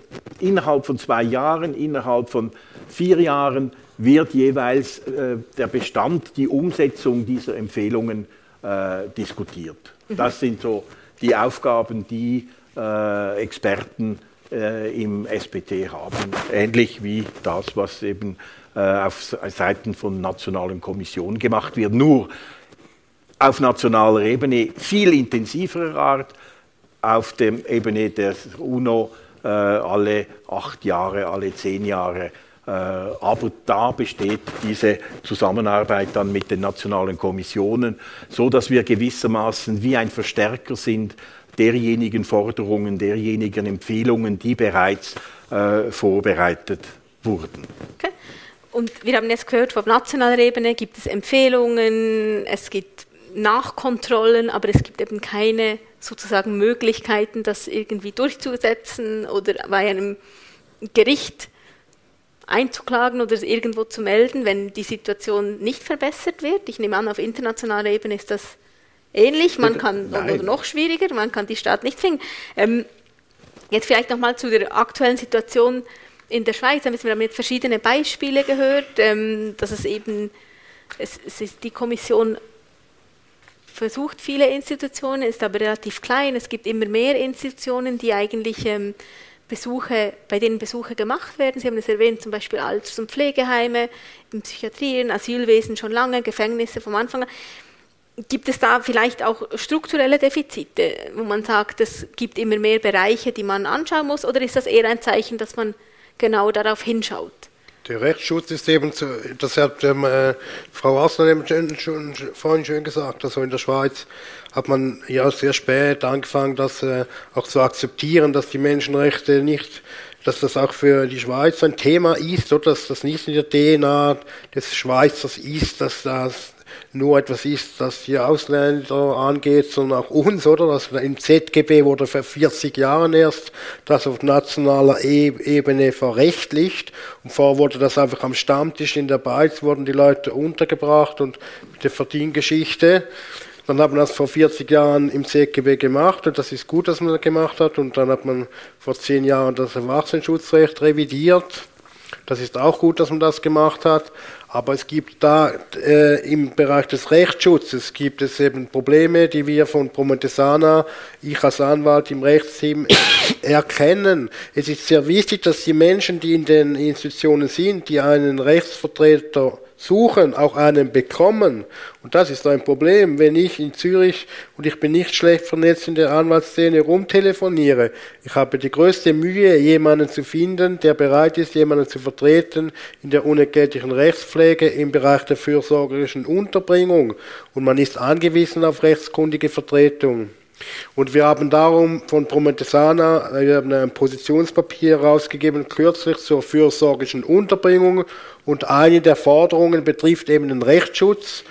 innerhalb von zwei Jahren, innerhalb von vier Jahren, wird jeweils äh, der Bestand, die Umsetzung dieser Empfehlungen äh, diskutiert. Mhm. Das sind so die Aufgaben, die äh, Experten äh, im SPT haben, ähnlich wie das, was eben äh, auf Seiten von nationalen Kommissionen gemacht wird, nur auf nationaler Ebene viel intensiverer Art, auf der Ebene der UNO äh, alle acht Jahre, alle zehn Jahre aber da besteht diese Zusammenarbeit dann mit den nationalen Kommissionen, so dass wir gewissermaßen wie ein Verstärker sind derjenigen Forderungen, derjenigen Empfehlungen, die bereits äh, vorbereitet wurden. Okay. Und wir haben jetzt gehört, auf nationaler Ebene gibt es Empfehlungen, es gibt Nachkontrollen, aber es gibt eben keine sozusagen Möglichkeiten, das irgendwie durchzusetzen oder bei einem Gericht einzuklagen oder irgendwo zu melden, wenn die Situation nicht verbessert wird. Ich nehme an, auf internationaler Ebene ist das ähnlich. Man kann oder noch schwieriger, man kann die Staat nicht zwingen. Ähm, jetzt vielleicht nochmal zu der aktuellen Situation in der Schweiz. Wir haben jetzt verschiedene Beispiele gehört, ähm, dass es eben es, es ist die Kommission versucht viele Institutionen, ist aber relativ klein. Es gibt immer mehr Institutionen, die eigentlich ähm, Besuche, bei denen Besuche gemacht werden. Sie haben es erwähnt, zum Beispiel Alters- und Pflegeheime, in Psychiatrien, Asylwesen schon lange, Gefängnisse vom Anfang an. Gibt es da vielleicht auch strukturelle Defizite, wo man sagt, es gibt immer mehr Bereiche, die man anschauen muss, oder ist das eher ein Zeichen, dass man genau darauf hinschaut? Der Rechtsschutz ist eben, zu, das hat ähm, äh, Frau Arslan eben schon, schon, vorhin schön gesagt, also in der Schweiz hat man ja sehr spät angefangen, das äh, auch zu akzeptieren, dass die Menschenrechte nicht, dass das auch für die Schweiz ein Thema ist, oder? Dass das nicht in der DNA des Schweizers ist, dass das nur etwas ist, das die Ausländer angeht, sondern auch uns, oder? Das im ZGB wurde vor 40 Jahren erst das auf nationaler e Ebene verrechtlicht und vorher wurde das einfach am Stammtisch in der Beiz, wurden die Leute untergebracht und mit der Verdiengeschichte. Dann hat man das vor 40 Jahren im CGB gemacht und das ist gut, dass man das gemacht hat. Und dann hat man vor 10 Jahren das Erwachsenenschutzrecht revidiert. Das ist auch gut, dass man das gemacht hat. Aber es gibt da äh, im Bereich des Rechtsschutzes gibt es eben Probleme, die wir von Promontesana, ich als Anwalt im Rechtsteam erkennen. Es ist sehr wichtig, dass die Menschen, die in den Institutionen sind, die einen Rechtsvertreter suchen, auch einen bekommen. Und das ist ein Problem, wenn ich in Zürich und ich bin nicht schlecht vernetzt in der Anwaltsszene rumtelefoniere. Ich habe die größte Mühe, jemanden zu finden, der bereit ist, jemanden zu vertreten in der unentgeltlichen Rechtspflege im Bereich der fürsorgerischen Unterbringung. Und man ist angewiesen auf rechtskundige Vertretung. Und wir haben darum von Prometesana wir haben ein Positionspapier herausgegeben, kürzlich zur fürsorglichen Unterbringung. Und eine der Forderungen betrifft eben den Rechtsschutz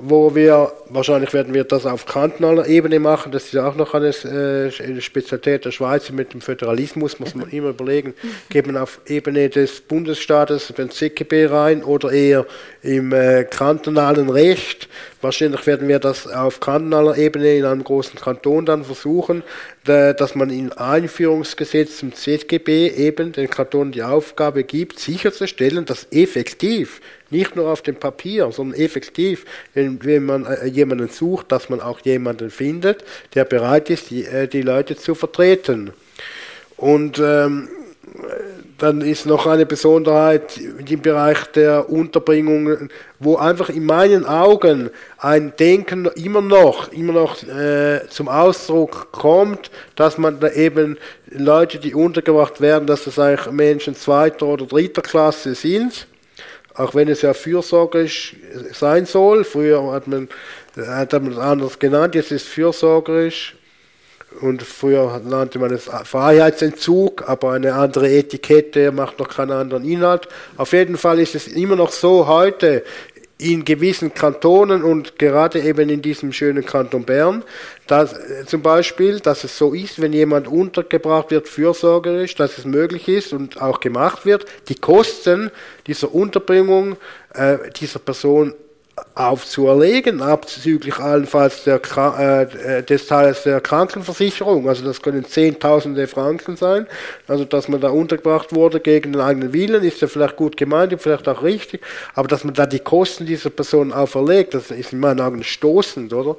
wo wir, wahrscheinlich werden wir das auf kantonaler Ebene machen, das ist auch noch eine, äh, Spezialität der Schweiz mit dem Föderalismus, muss man immer überlegen, geben auf Ebene des Bundesstaates, den CGB rein oder eher im äh, kantonalen Recht. Wahrscheinlich werden wir das auf kantonaler Ebene in einem großen Kanton dann versuchen, dass man im Einführungsgesetz zum ZGB eben den Kantonen die Aufgabe gibt, sicherzustellen, dass effektiv nicht nur auf dem Papier, sondern effektiv, wenn, wenn man äh, jemanden sucht, dass man auch jemanden findet, der bereit ist, die, äh, die Leute zu vertreten. Und ähm, dann ist noch eine Besonderheit im Bereich der Unterbringung, wo einfach in meinen Augen ein Denken immer noch, immer noch äh, zum Ausdruck kommt, dass man da eben Leute, die untergebracht werden, dass das eigentlich Menschen zweiter oder dritter Klasse sind auch wenn es ja fürsorgerisch sein soll. Früher hat man, hat man es anders genannt, jetzt ist es fürsorgerisch. Und früher nannte man es Freiheitsentzug, aber eine andere Etikette macht noch keinen anderen Inhalt. Auf jeden Fall ist es immer noch so heute in gewissen Kantonen und gerade eben in diesem schönen Kanton Bern, dass, äh, zum Beispiel, dass es so ist, wenn jemand untergebracht wird, fürsorgerisch, dass es möglich ist und auch gemacht wird, die Kosten dieser Unterbringung äh, dieser Person aufzuerlegen, abzüglich allenfalls der, äh, des Teils der Krankenversicherung. Also das können Zehntausende Franken sein. Also dass man da untergebracht wurde gegen den eigenen Willen, ist ja vielleicht gut gemeint und vielleicht auch richtig, aber dass man da die Kosten dieser Person auferlegt, das ist in meinen Augen stoßend, oder?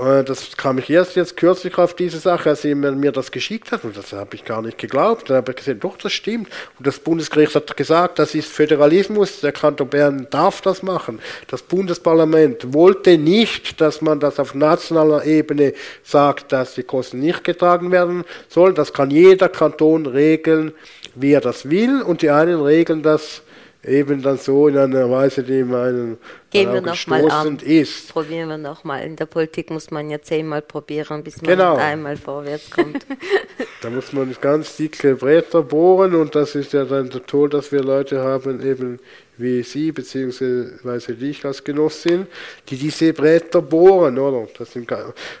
Äh, das kam ich erst jetzt kürzlich auf diese Sache, als jemand mir das geschickt hat, und das habe ich gar nicht geglaubt. Dann habe ich gesehen, doch, das stimmt. Und das Bundesgericht hat gesagt, das ist Föderalismus, der Kanton Bern darf das machen. Das Bundesparlament wollte nicht, dass man das auf nationaler Ebene sagt, dass die Kosten nicht getragen werden sollen. Das kann jeder Kanton regeln, wie er das will, und die einen regeln das eben dann so in einer Weise, die meinen Gehen wir noch mal an. ist. Probieren wir noch mal. In der Politik muss man ja zehnmal probieren, bis man genau. einmal vorwärts kommt. da muss man ganz dicke Bretter bohren und das ist ja dann der Toll, dass wir Leute haben, eben wie Sie beziehungsweise ich als Genossin, die diese Bretter bohren, oder?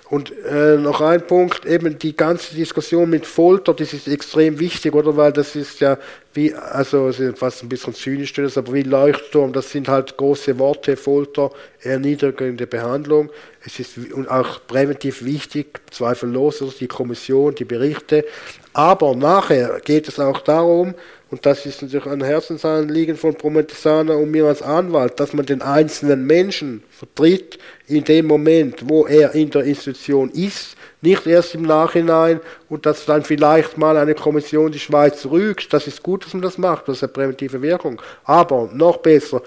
und äh, noch ein Punkt, eben die ganze Diskussion mit Folter, das ist extrem wichtig, oder? Weil das ist ja wie, also fast ein bisschen zynisch, aber wie Leuchtturm, das sind halt große Worte, Folter, erniedrigende Behandlung. Es ist auch präventiv wichtig, zweifellos, die Kommission, die Berichte. Aber nachher geht es auch darum, und das ist natürlich ein Herzensanliegen von Prometheusana und mir als Anwalt, dass man den einzelnen Menschen vertritt in dem Moment, wo er in der Institution ist, nicht erst im Nachhinein und dass dann vielleicht mal eine Kommission die Schweiz rügt. Das ist gut, dass man das macht, das ist eine präventive Wirkung. Aber noch besser,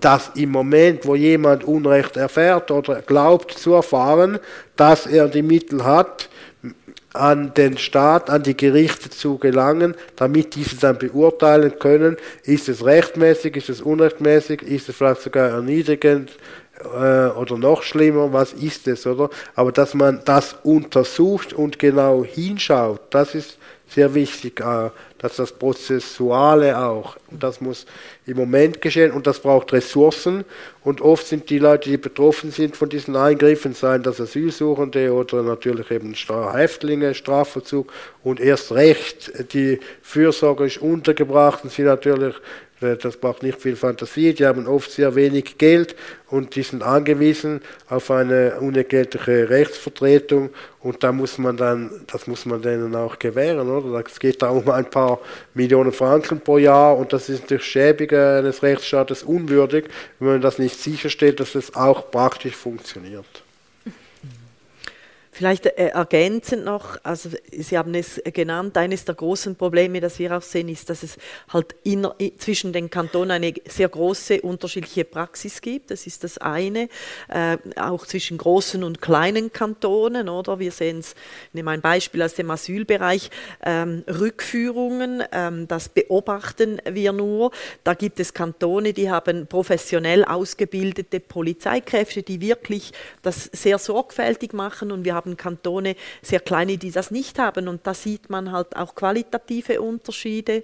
dass im Moment, wo jemand Unrecht erfährt oder glaubt zu erfahren, dass er die Mittel hat, an den Staat, an die Gerichte zu gelangen, damit diese dann beurteilen können, ist es rechtmäßig, ist es unrechtmäßig, ist es vielleicht sogar erniedrigend äh, oder noch schlimmer, was ist es, oder? Aber dass man das untersucht und genau hinschaut, das ist sehr wichtig, äh, dass das Prozessuale auch, das muss im Moment geschehen und das braucht Ressourcen. Und oft sind die Leute, die betroffen sind von diesen Eingriffen, seien das Asylsuchende oder natürlich eben Häftlinge, Strafvollzug. Und erst recht die fürsorgerisch Untergebrachten sind natürlich das braucht nicht viel Fantasie, die haben oft sehr wenig Geld und die sind angewiesen auf eine unentgeltliche Rechtsvertretung und da muss man dann, das muss man denen auch gewähren, oder? Es geht da um ein paar Millionen Franken pro Jahr und das ist natürlich schäbig eines Rechtsstaates unwürdig, wenn man das nicht sicherstellt, dass es auch praktisch funktioniert. Vielleicht äh, ergänzend noch, also Sie haben es genannt, eines der großen Probleme, das wir auch sehen, ist, dass es halt in, zwischen den Kantonen eine sehr große unterschiedliche Praxis gibt. Das ist das eine, äh, auch zwischen großen und kleinen Kantonen, oder? Wir sehen es, ich nehme ein Beispiel aus dem Asylbereich, ähm, Rückführungen, ähm, das beobachten wir nur. Da gibt es Kantone, die haben professionell ausgebildete Polizeikräfte, die wirklich das sehr sorgfältig machen und wir haben haben Kantone, sehr kleine, die das nicht haben. Und da sieht man halt auch qualitative Unterschiede.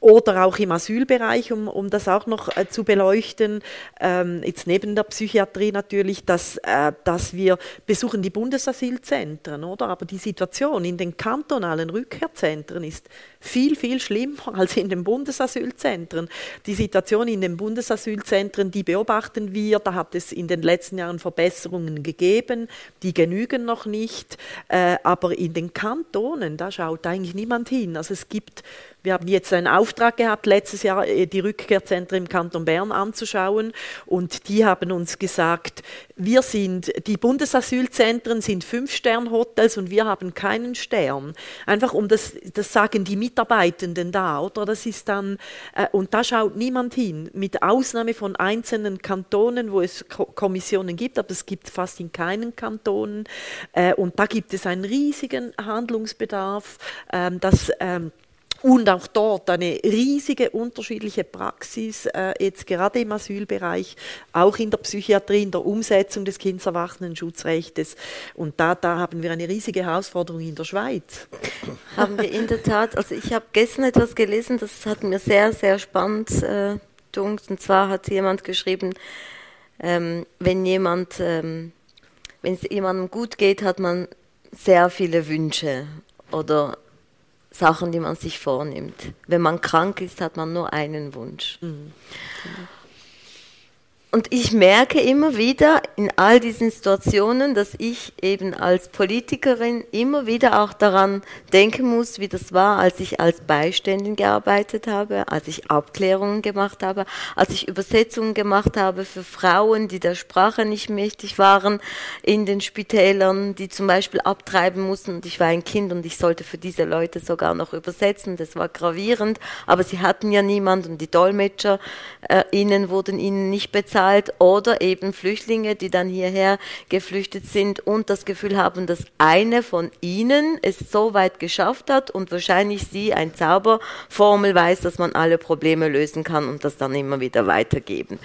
Oder auch im Asylbereich, um, um das auch noch äh, zu beleuchten, ähm, jetzt neben der Psychiatrie natürlich, dass, äh, dass wir besuchen die Bundesasylzentren, oder? Aber die Situation in den kantonalen Rückkehrzentren ist viel, viel schlimmer als in den Bundesasylzentren. Die Situation in den Bundesasylzentren, die beobachten wir, da hat es in den letzten Jahren Verbesserungen gegeben, die genügen noch nicht, äh, aber in den Kantonen, da schaut eigentlich niemand hin. Also es gibt wir haben jetzt einen Auftrag gehabt, letztes Jahr äh, die Rückkehrzentren im Kanton Bern anzuschauen und die haben uns gesagt, wir sind, die Bundesasylzentren sind Fünf-Stern-Hotels und wir haben keinen Stern. Einfach um das, das sagen die Mitarbeitenden da, oder? Das ist dann, äh, und da schaut niemand hin, mit Ausnahme von einzelnen Kantonen, wo es Kommissionen gibt, aber es gibt fast in keinen Kantonen. Äh, und da gibt es einen riesigen Handlungsbedarf, ähm, dass ähm, und auch dort eine riesige unterschiedliche Praxis, äh, jetzt gerade im Asylbereich, auch in der Psychiatrie, in der Umsetzung des Kindeserwachsenenschutzrechtes. Und da, da haben wir eine riesige Herausforderung in der Schweiz. Haben wir in der Tat, also ich habe gestern etwas gelesen, das hat mir sehr, sehr spannend äh. Und zwar hat jemand geschrieben, ähm, wenn jemand, ähm, wenn es jemandem gut geht, hat man sehr viele Wünsche oder Sachen, die man sich vornimmt. Wenn man krank ist, hat man nur einen Wunsch. Mhm. Und ich merke immer wieder in all diesen Situationen, dass ich eben als Politikerin immer wieder auch daran denken muss, wie das war, als ich als Beiständin gearbeitet habe, als ich Abklärungen gemacht habe, als ich Übersetzungen gemacht habe für Frauen, die der Sprache nicht mächtig waren, in den Spitälern, die zum Beispiel abtreiben mussten. Und ich war ein Kind und ich sollte für diese Leute sogar noch übersetzen. Das war gravierend, aber sie hatten ja niemand und die Dolmetscher äh, ihnen wurden ihnen nicht bezahlt bezahlt oder eben Flüchtlinge, die dann hierher geflüchtet sind und das Gefühl haben, dass eine von ihnen es so weit geschafft hat und wahrscheinlich sie ein Zauberformel weiß, dass man alle Probleme lösen kann und das dann immer wieder weitergeben.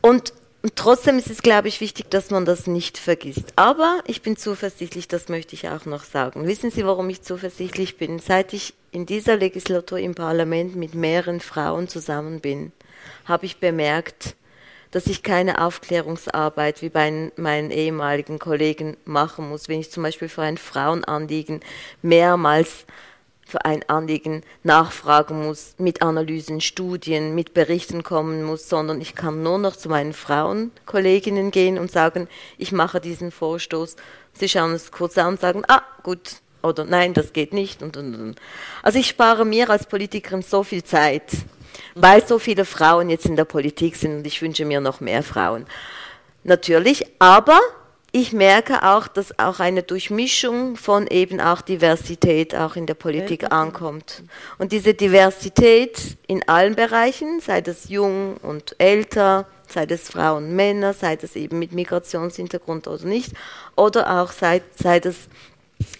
Und trotzdem ist es, glaube ich, wichtig, dass man das nicht vergisst. Aber ich bin zuversichtlich, das möchte ich auch noch sagen. Wissen Sie, warum ich zuversichtlich bin? Seit ich in dieser Legislatur im Parlament mit mehreren Frauen zusammen bin, habe ich bemerkt, dass ich keine Aufklärungsarbeit wie bei meinen ehemaligen Kollegen machen muss. Wenn ich zum Beispiel für ein Frauenanliegen mehrmals für ein Anliegen nachfragen muss, mit Analysen, Studien, mit Berichten kommen muss, sondern ich kann nur noch zu meinen Frauenkolleginnen gehen und sagen, ich mache diesen Vorstoß. Sie schauen es kurz an und sagen, ah, gut, oder nein, das geht nicht. Und, und, und. Also ich spare mir als Politikerin so viel Zeit weil so viele Frauen jetzt in der Politik sind und ich wünsche mir noch mehr Frauen. Natürlich, aber ich merke auch, dass auch eine Durchmischung von eben auch Diversität auch in der Politik ankommt. Und diese Diversität in allen Bereichen, sei das jung und älter, sei das Frauen, Männer, sei das eben mit Migrationshintergrund oder nicht, oder auch sei, sei das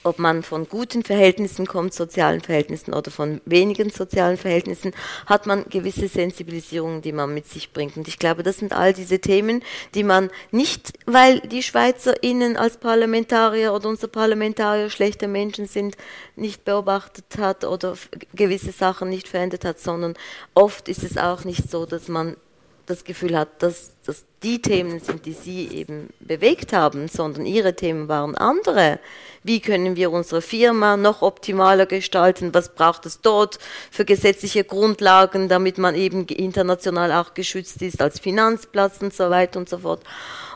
ob man von guten Verhältnissen kommt, sozialen Verhältnissen oder von wenigen sozialen Verhältnissen, hat man gewisse Sensibilisierungen, die man mit sich bringt. Und ich glaube, das sind all diese Themen, die man nicht, weil die SchweizerInnen als Parlamentarier oder unsere Parlamentarier schlechte Menschen sind, nicht beobachtet hat oder gewisse Sachen nicht verändert hat, sondern oft ist es auch nicht so, dass man das Gefühl hat, dass das die Themen sind, die sie eben bewegt haben, sondern ihre Themen waren andere. Wie können wir unsere Firma noch optimaler gestalten? Was braucht es dort für gesetzliche Grundlagen, damit man eben international auch geschützt ist als Finanzplatz und so weiter und so fort.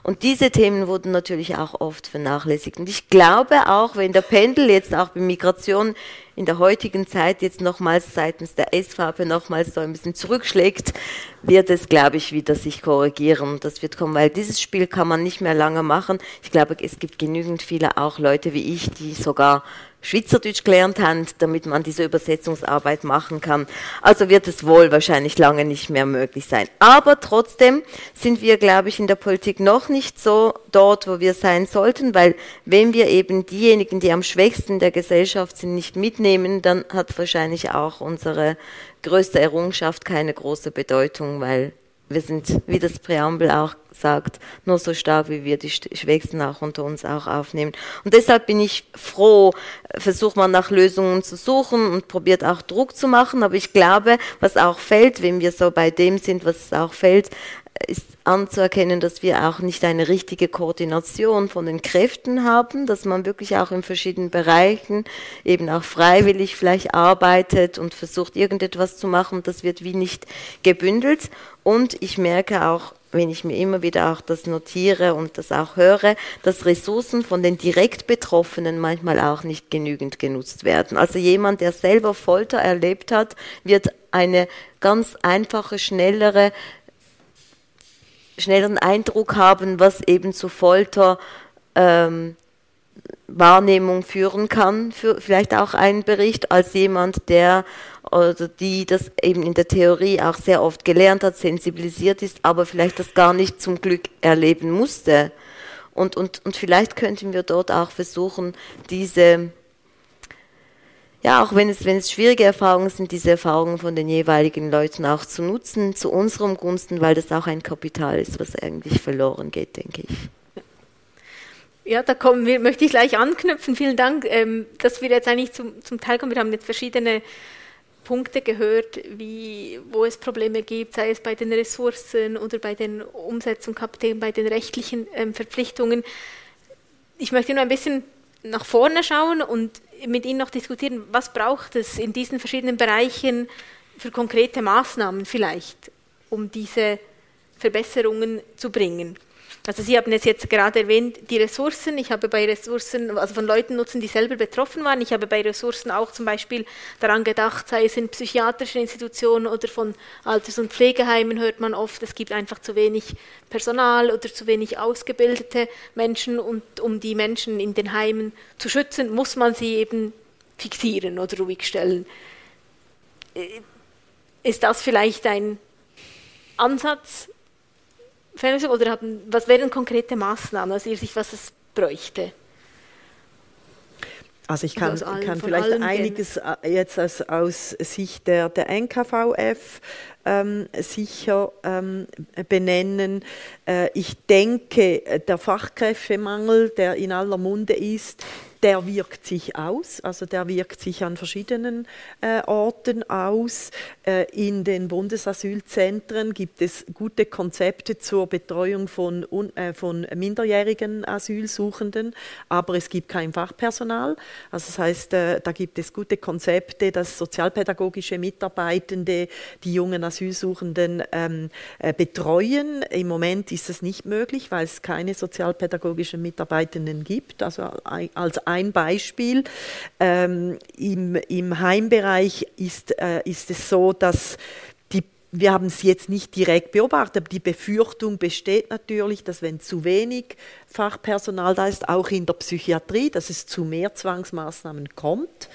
Und diese Themen wurden natürlich auch oft vernachlässigt. Und ich glaube auch, wenn der Pendel jetzt auch bei Migration in der heutigen Zeit jetzt nochmals seitens der SVP nochmals so ein bisschen zurückschlägt, wird es, glaube ich, wieder sich korrigieren. Das wird kommen, weil dieses Spiel kann man nicht mehr lange machen. Ich glaube, es gibt genügend viele auch Leute wie ich, die sogar Schweizerdeutsch gelernt haben, damit man diese Übersetzungsarbeit machen kann. Also wird es wohl wahrscheinlich lange nicht mehr möglich sein. Aber trotzdem sind wir, glaube ich, in der Politik noch nicht so dort, wo wir sein sollten, weil wenn wir eben diejenigen, die am schwächsten der Gesellschaft sind, nicht mitnehmen, dann hat wahrscheinlich auch unsere größte Errungenschaft keine große Bedeutung, weil wir sind, wie das Präambel auch sagt, nur so stark, wie wir die Schwächsten auch unter uns auch aufnehmen. Und deshalb bin ich froh, versucht man nach Lösungen zu suchen und probiert auch Druck zu machen. Aber ich glaube, was auch fällt, wenn wir so bei dem sind, was auch fällt, ist anzuerkennen, dass wir auch nicht eine richtige Koordination von den Kräften haben, dass man wirklich auch in verschiedenen Bereichen eben auch freiwillig vielleicht arbeitet und versucht irgendetwas zu machen. Das wird wie nicht gebündelt. Und ich merke auch, wenn ich mir immer wieder auch das notiere und das auch höre, dass Ressourcen von den direkt Betroffenen manchmal auch nicht genügend genutzt werden. Also jemand, der selber Folter erlebt hat, wird eine ganz einfache, schnellere schnelleren Eindruck haben, was eben zu Folter ähm, Wahrnehmung führen kann, für vielleicht auch einen Bericht, als jemand, der oder die das eben in der Theorie auch sehr oft gelernt hat, sensibilisiert ist, aber vielleicht das gar nicht zum Glück erleben musste. Und, und, und vielleicht könnten wir dort auch versuchen, diese ja, auch wenn es, wenn es schwierige Erfahrungen sind, diese Erfahrungen von den jeweiligen Leuten auch zu nutzen, zu unserem Gunsten, weil das auch ein Kapital ist, was eigentlich verloren geht, denke ich. Ja, da kommen wir, möchte ich gleich anknüpfen. Vielen Dank, ähm, dass wir jetzt eigentlich zum, zum Teil kommen. Wir haben jetzt verschiedene Punkte gehört, wie, wo es Probleme gibt, sei es bei den Ressourcen oder bei den Umsetzungskapiteln, bei den rechtlichen ähm, Verpflichtungen. Ich möchte nur ein bisschen nach vorne schauen und mit Ihnen noch diskutieren, was braucht es in diesen verschiedenen Bereichen für konkrete Maßnahmen vielleicht, um diese Verbesserungen zu bringen. Also Sie haben es jetzt gerade erwähnt, die Ressourcen. Ich habe bei Ressourcen, also von Leuten nutzen, die selber betroffen waren. Ich habe bei Ressourcen auch zum Beispiel daran gedacht, sei es in psychiatrischen Institutionen oder von Alters- und Pflegeheimen hört man oft, es gibt einfach zu wenig Personal oder zu wenig ausgebildete Menschen und um die Menschen in den Heimen zu schützen, muss man sie eben fixieren oder ruhig stellen. Äh, ist das vielleicht ein Ansatz, oder haben, was wären konkrete Maßnahmen aus Ihrer Sicht, was es bräuchte? Also ich kann, allen, kann vielleicht einiges gehen. Äh, jetzt aus, aus Sicht der, der NKVF ähm, sicher ähm, benennen. Äh, ich denke, der Fachkräftemangel, der in aller Munde ist, der wirkt sich aus, also der wirkt sich an verschiedenen äh, Orten aus. Äh, in den Bundesasylzentren gibt es gute Konzepte zur Betreuung von, äh, von minderjährigen Asylsuchenden, aber es gibt kein Fachpersonal. Also das heißt, äh, da gibt es gute Konzepte, dass sozialpädagogische Mitarbeitende die jungen Asylsuchenden ähm, äh, betreuen. Im Moment ist das nicht möglich, weil es keine sozialpädagogischen Mitarbeitenden gibt. Also als ein Beispiel. Ähm, im, Im Heimbereich ist, äh, ist es so, dass wir haben es jetzt nicht direkt beobachtet, aber die Befürchtung besteht natürlich, dass wenn zu wenig Fachpersonal da ist, auch in der Psychiatrie, dass es zu mehr Zwangsmaßnahmen kommt.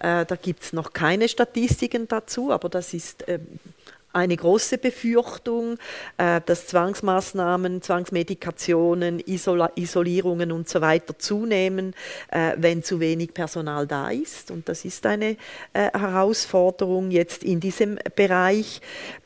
Äh, da gibt es noch keine Statistiken dazu, aber das ist äh, eine große Befürchtung, äh, dass Zwangsmaßnahmen, Zwangsmedikationen, Isolierungen und so weiter zunehmen, äh, wenn zu wenig Personal da ist. Und das ist eine äh, Herausforderung jetzt in diesem Bereich.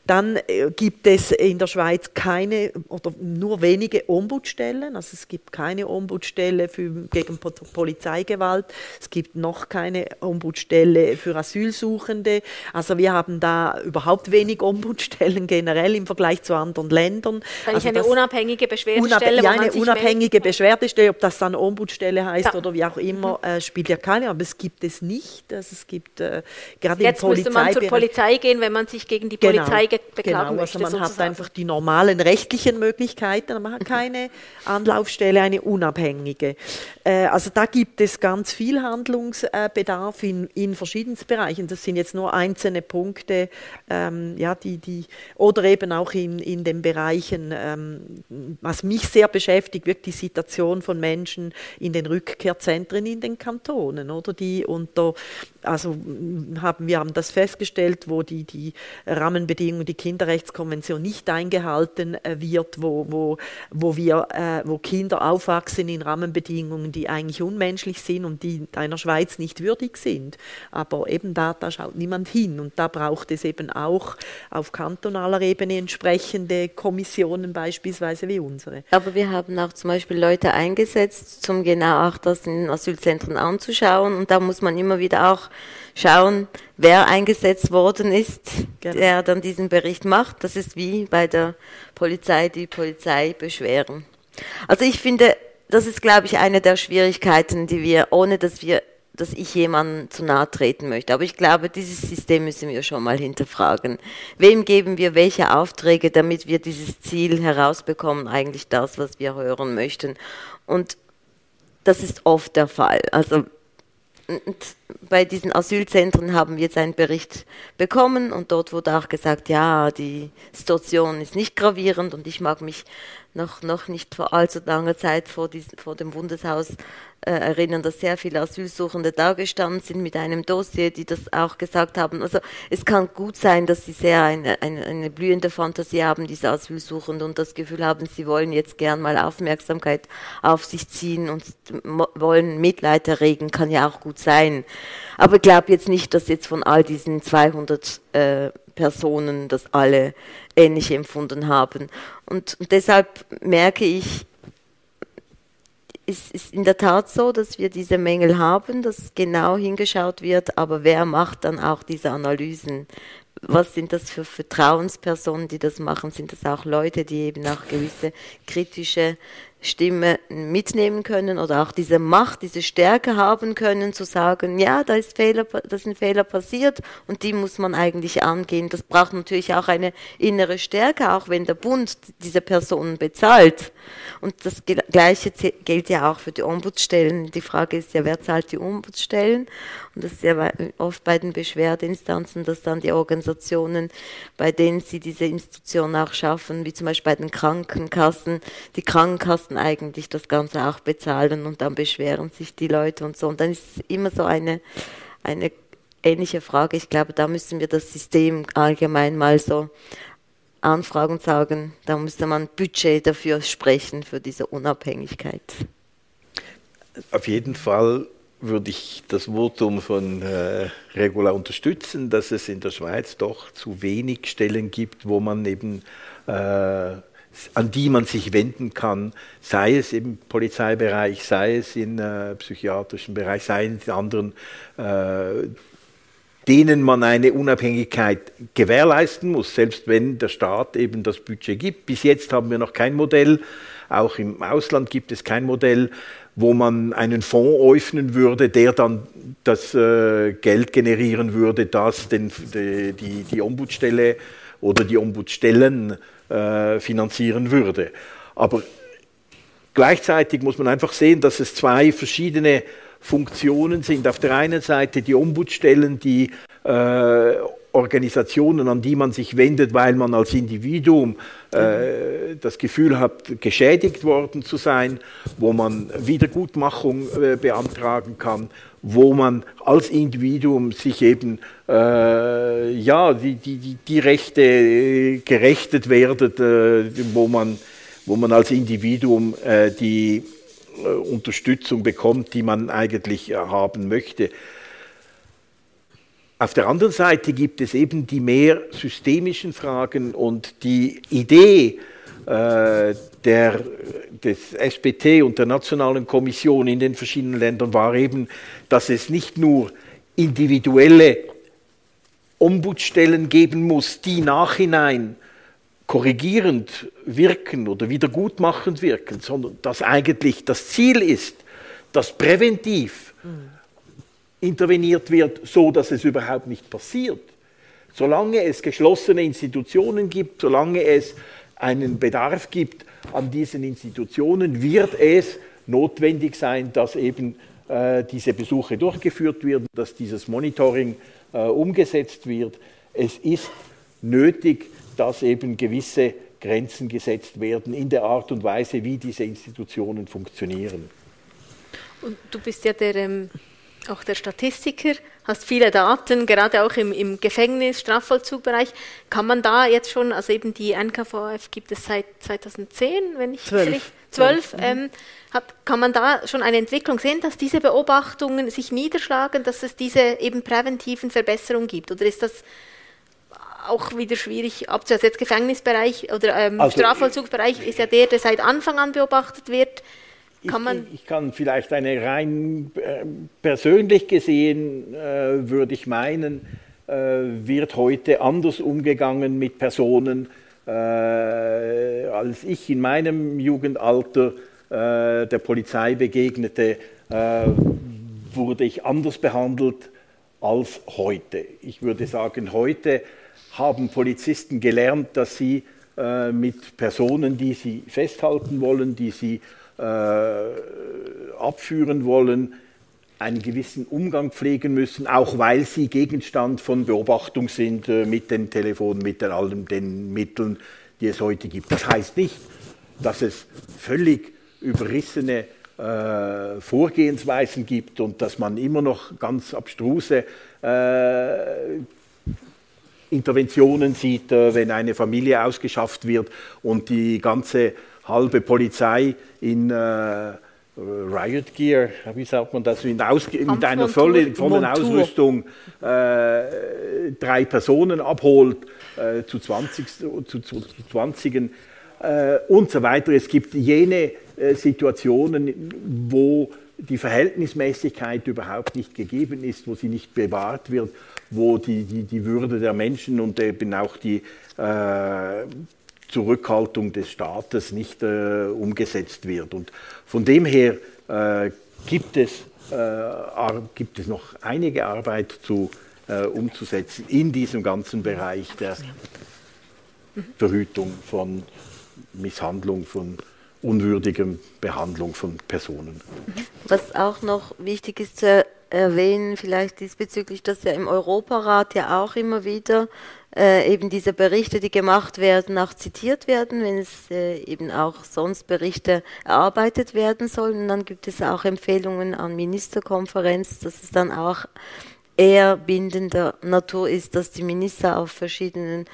Dann äh, gibt es in der Schweiz keine oder nur wenige Ombudsstellen. Also es gibt keine Ombudsstelle für, gegen Polizeigewalt. Es gibt noch keine Ombudsstelle für Asylsuchende. Also wir haben da überhaupt wenig Ombudsstellen generell im Vergleich zu anderen Ländern. Also eine unabhängige Beschwerdestelle? Unab ja, eine unabhängige Beschwerdestelle, ob das dann Ombudsstelle heißt ja. oder wie auch immer, äh, spielt ja keine. Aber es gibt es nicht. Also es gibt äh, gerade Jetzt im müsste man zur Polizei gehen, wenn man sich gegen die genau, Polizei beklagen genau, also möchte. Also man sozusagen. hat einfach die normalen rechtlichen Möglichkeiten, aber man hat keine Anlaufstelle, eine unabhängige. Äh, also da gibt es ganz viel Handlungsbedarf in, in verschiedensten Bereichen. Das sind jetzt nur einzelne Punkte, ähm, ja, die, die, oder eben auch in, in den Bereichen, ähm, was mich sehr beschäftigt, wirklich die Situation von Menschen in den Rückkehrzentren in den Kantonen, oder die unter also haben wir haben das festgestellt, wo die, die Rahmenbedingungen, die Kinderrechtskonvention nicht eingehalten äh, wird, wo, wo, wo, wir, äh, wo Kinder aufwachsen in Rahmenbedingungen, die eigentlich unmenschlich sind und die einer Schweiz nicht würdig sind. Aber eben da, da schaut niemand hin und da braucht es eben auch auf kantonaler Ebene entsprechende Kommissionen beispielsweise wie unsere. Aber wir haben auch zum Beispiel Leute eingesetzt, um genau auch das in Asylzentren anzuschauen und da muss man immer wieder auch schauen, wer eingesetzt worden ist, genau. der dann diesen Bericht macht. Das ist wie bei der Polizei die Polizei beschweren. Also ich finde, das ist, glaube ich, eine der Schwierigkeiten, die wir, ohne dass wir dass ich jemandem zu nahe treten möchte. Aber ich glaube, dieses System müssen wir schon mal hinterfragen. Wem geben wir welche Aufträge, damit wir dieses Ziel herausbekommen, eigentlich das, was wir hören möchten. Und das ist oft der Fall. Also bei diesen Asylzentren haben wir jetzt einen Bericht bekommen und dort wurde auch gesagt, ja, die Situation ist nicht gravierend und ich mag mich noch, noch nicht vor allzu langer Zeit vor, diesen, vor dem Bundeshaus äh, erinnern, dass sehr viele Asylsuchende da gestanden sind mit einem Dossier, die das auch gesagt haben. Also es kann gut sein, dass sie sehr eine, eine, eine blühende Fantasie haben, diese Asylsuchenden, und das Gefühl haben, sie wollen jetzt gern mal Aufmerksamkeit auf sich ziehen und wollen Mitleid erregen, kann ja auch gut sein. Aber ich glaube jetzt nicht, dass jetzt von all diesen 200 äh, Personen das alle ähnlich empfunden haben. Und, und deshalb merke ich, es ist in der Tat so, dass wir diese Mängel haben, dass genau hingeschaut wird, aber wer macht dann auch diese Analysen? Was sind das für Vertrauenspersonen, die das machen? Sind das auch Leute, die eben auch gewisse kritische Stimme mitnehmen können oder auch diese Macht, diese Stärke haben können, zu sagen, ja, da ist Fehler, da ein Fehler passiert und die muss man eigentlich angehen. Das braucht natürlich auch eine innere Stärke, auch wenn der Bund diese Personen bezahlt. Und das Gleiche gilt ja auch für die Ombudsstellen. Die Frage ist ja, wer zahlt die Ombudsstellen? Und das ist ja oft bei den Beschwerdeinstanzen, dass dann die Organisationen, bei denen sie diese Institution auch schaffen, wie zum Beispiel bei den Krankenkassen, die Krankenkassen eigentlich das Ganze auch bezahlen und dann beschweren sich die Leute und so. Und dann ist immer so eine, eine ähnliche Frage. Ich glaube, da müssen wir das System allgemein mal so anfragen und sagen, da müsste man Budget dafür sprechen, für diese Unabhängigkeit. Auf jeden Fall würde ich das Votum von äh, Regula unterstützen, dass es in der Schweiz doch zu wenig Stellen gibt, wo man eben äh, an die man sich wenden kann, sei es im Polizeibereich, sei es im äh, psychiatrischen Bereich, sei es in anderen, äh, denen man eine Unabhängigkeit gewährleisten muss, selbst wenn der Staat eben das Budget gibt. Bis jetzt haben wir noch kein Modell, auch im Ausland gibt es kein Modell, wo man einen Fonds öffnen würde, der dann das äh, Geld generieren würde, das den, die, die, die Ombudsstelle oder die Ombudsstellen äh, finanzieren würde. Aber gleichzeitig muss man einfach sehen, dass es zwei verschiedene Funktionen sind. Auf der einen Seite die Ombudsstellen, die äh, Organisationen, an die man sich wendet, weil man als Individuum äh, das Gefühl hat, geschädigt worden zu sein, wo man Wiedergutmachung beantragen kann, wo man als Individuum sich eben äh, ja, die, die, die Rechte äh, gerechtet werdet, äh, wo, man, wo man als Individuum äh, die Unterstützung bekommt, die man eigentlich haben möchte. auf der anderen Seite gibt es eben die mehr systemischen Fragen und die Idee äh, der, des SBT und der Nationalen Kommission in den verschiedenen Ländern war eben, dass es nicht nur individuelle Ombudsstellen geben muss, die nachhinein korrigierend wirken oder wiedergutmachend wirken, sondern dass eigentlich das Ziel ist, dass präventiv interveniert wird, so dass es überhaupt nicht passiert. Solange es geschlossene Institutionen gibt, solange es einen Bedarf gibt an diesen Institutionen, wird es notwendig sein, dass eben äh, diese Besuche durchgeführt werden, dass dieses Monitoring äh, umgesetzt wird. Es ist nötig, dass eben gewisse Grenzen gesetzt werden in der Art und Weise, wie diese Institutionen funktionieren. Und du bist ja der ähm, auch der Statistiker, hast viele Daten, gerade auch im, im Gefängnis, Strafvollzugbereich. Kann man da jetzt schon, also eben die NKVF gibt es seit 2010, wenn ich zwölf. Richtig, zwölf, ähm, hat, kann man da schon eine Entwicklung sehen, dass diese Beobachtungen sich niederschlagen, dass es diese eben präventiven Verbesserungen gibt? Oder ist das auch wieder schwierig abzuhören? Jetzt Gefängnisbereich oder ähm, also, Strafvollzugsbereich ist ja der, der seit Anfang an beobachtet wird. Ich, ich, kann vielleicht eine rein äh, persönlich gesehen, äh, würde ich meinen, äh, wird heute anders umgegangen mit Personen, äh, als ich in meinem Jugendalter äh, der Polizei begegnete, äh, wurde ich anders behandelt als heute. Ich würde sagen, heute haben Polizisten gelernt, dass sie mit Personen, die sie festhalten wollen, die sie abführen wollen, einen gewissen Umgang pflegen müssen, auch weil sie Gegenstand von Beobachtung sind äh, mit den Telefonen, mit allen den Mitteln, die es heute gibt. Das heißt nicht, dass es völlig überrissene äh, Vorgehensweisen gibt und dass man immer noch ganz abstruse äh, Interventionen sieht, äh, wenn eine Familie ausgeschafft wird und die ganze halbe Polizei in äh, Riot Gear, wie sagt man das, mit, mit einer vollen, vollen Ausrüstung äh, drei Personen abholt, äh, zu 20, zu, zu, zu 20 äh, und so weiter. Es gibt jene äh, Situationen, wo die Verhältnismäßigkeit überhaupt nicht gegeben ist, wo sie nicht bewahrt wird, wo die, die, die Würde der Menschen und eben auch die äh, Zurückhaltung des Staates nicht äh, umgesetzt wird. Und von dem her äh, gibt, es, äh, gibt es noch einige Arbeit zu, äh, umzusetzen in diesem ganzen Bereich der Verhütung von Misshandlung, von unwürdiger Behandlung von Personen. Was auch noch wichtig ist zu erwähnen, vielleicht diesbezüglich, dass ja im Europarat ja auch immer wieder äh, eben diese Berichte, die gemacht werden, auch zitiert werden, wenn es äh, eben auch sonst Berichte erarbeitet werden sollen. Und dann gibt es auch Empfehlungen an Ministerkonferenz, dass es dann auch eher bindender Natur ist, dass die Minister auf verschiedenen,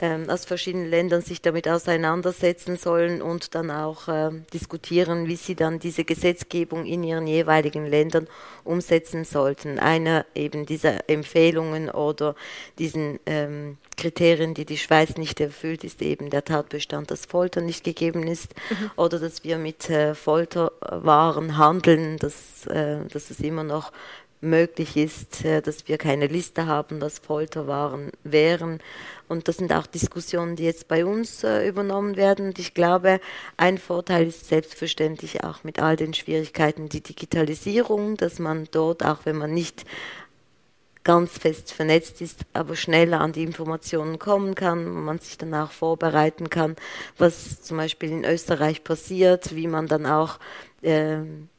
ähm, aus verschiedenen Ländern sich damit auseinandersetzen sollen und dann auch äh, diskutieren, wie sie dann diese Gesetzgebung in ihren jeweiligen Ländern umsetzen sollten. Einer eben dieser Empfehlungen oder diesen ähm, Kriterien, die die Schweiz nicht erfüllt, ist eben der Tatbestand, dass Folter nicht gegeben ist mhm. oder dass wir mit äh, Folterwaren handeln, dass, äh, dass es immer noch möglich ist, äh, dass wir keine Liste haben, dass Folterwaren wären. Und das sind auch Diskussionen, die jetzt bei uns äh, übernommen werden. Und ich glaube, ein Vorteil ist selbstverständlich auch mit all den Schwierigkeiten die Digitalisierung, dass man dort, auch wenn man nicht ganz fest vernetzt ist, aber schneller an die Informationen kommen kann, man sich dann auch vorbereiten kann, was zum Beispiel in Österreich passiert, wie man dann auch äh,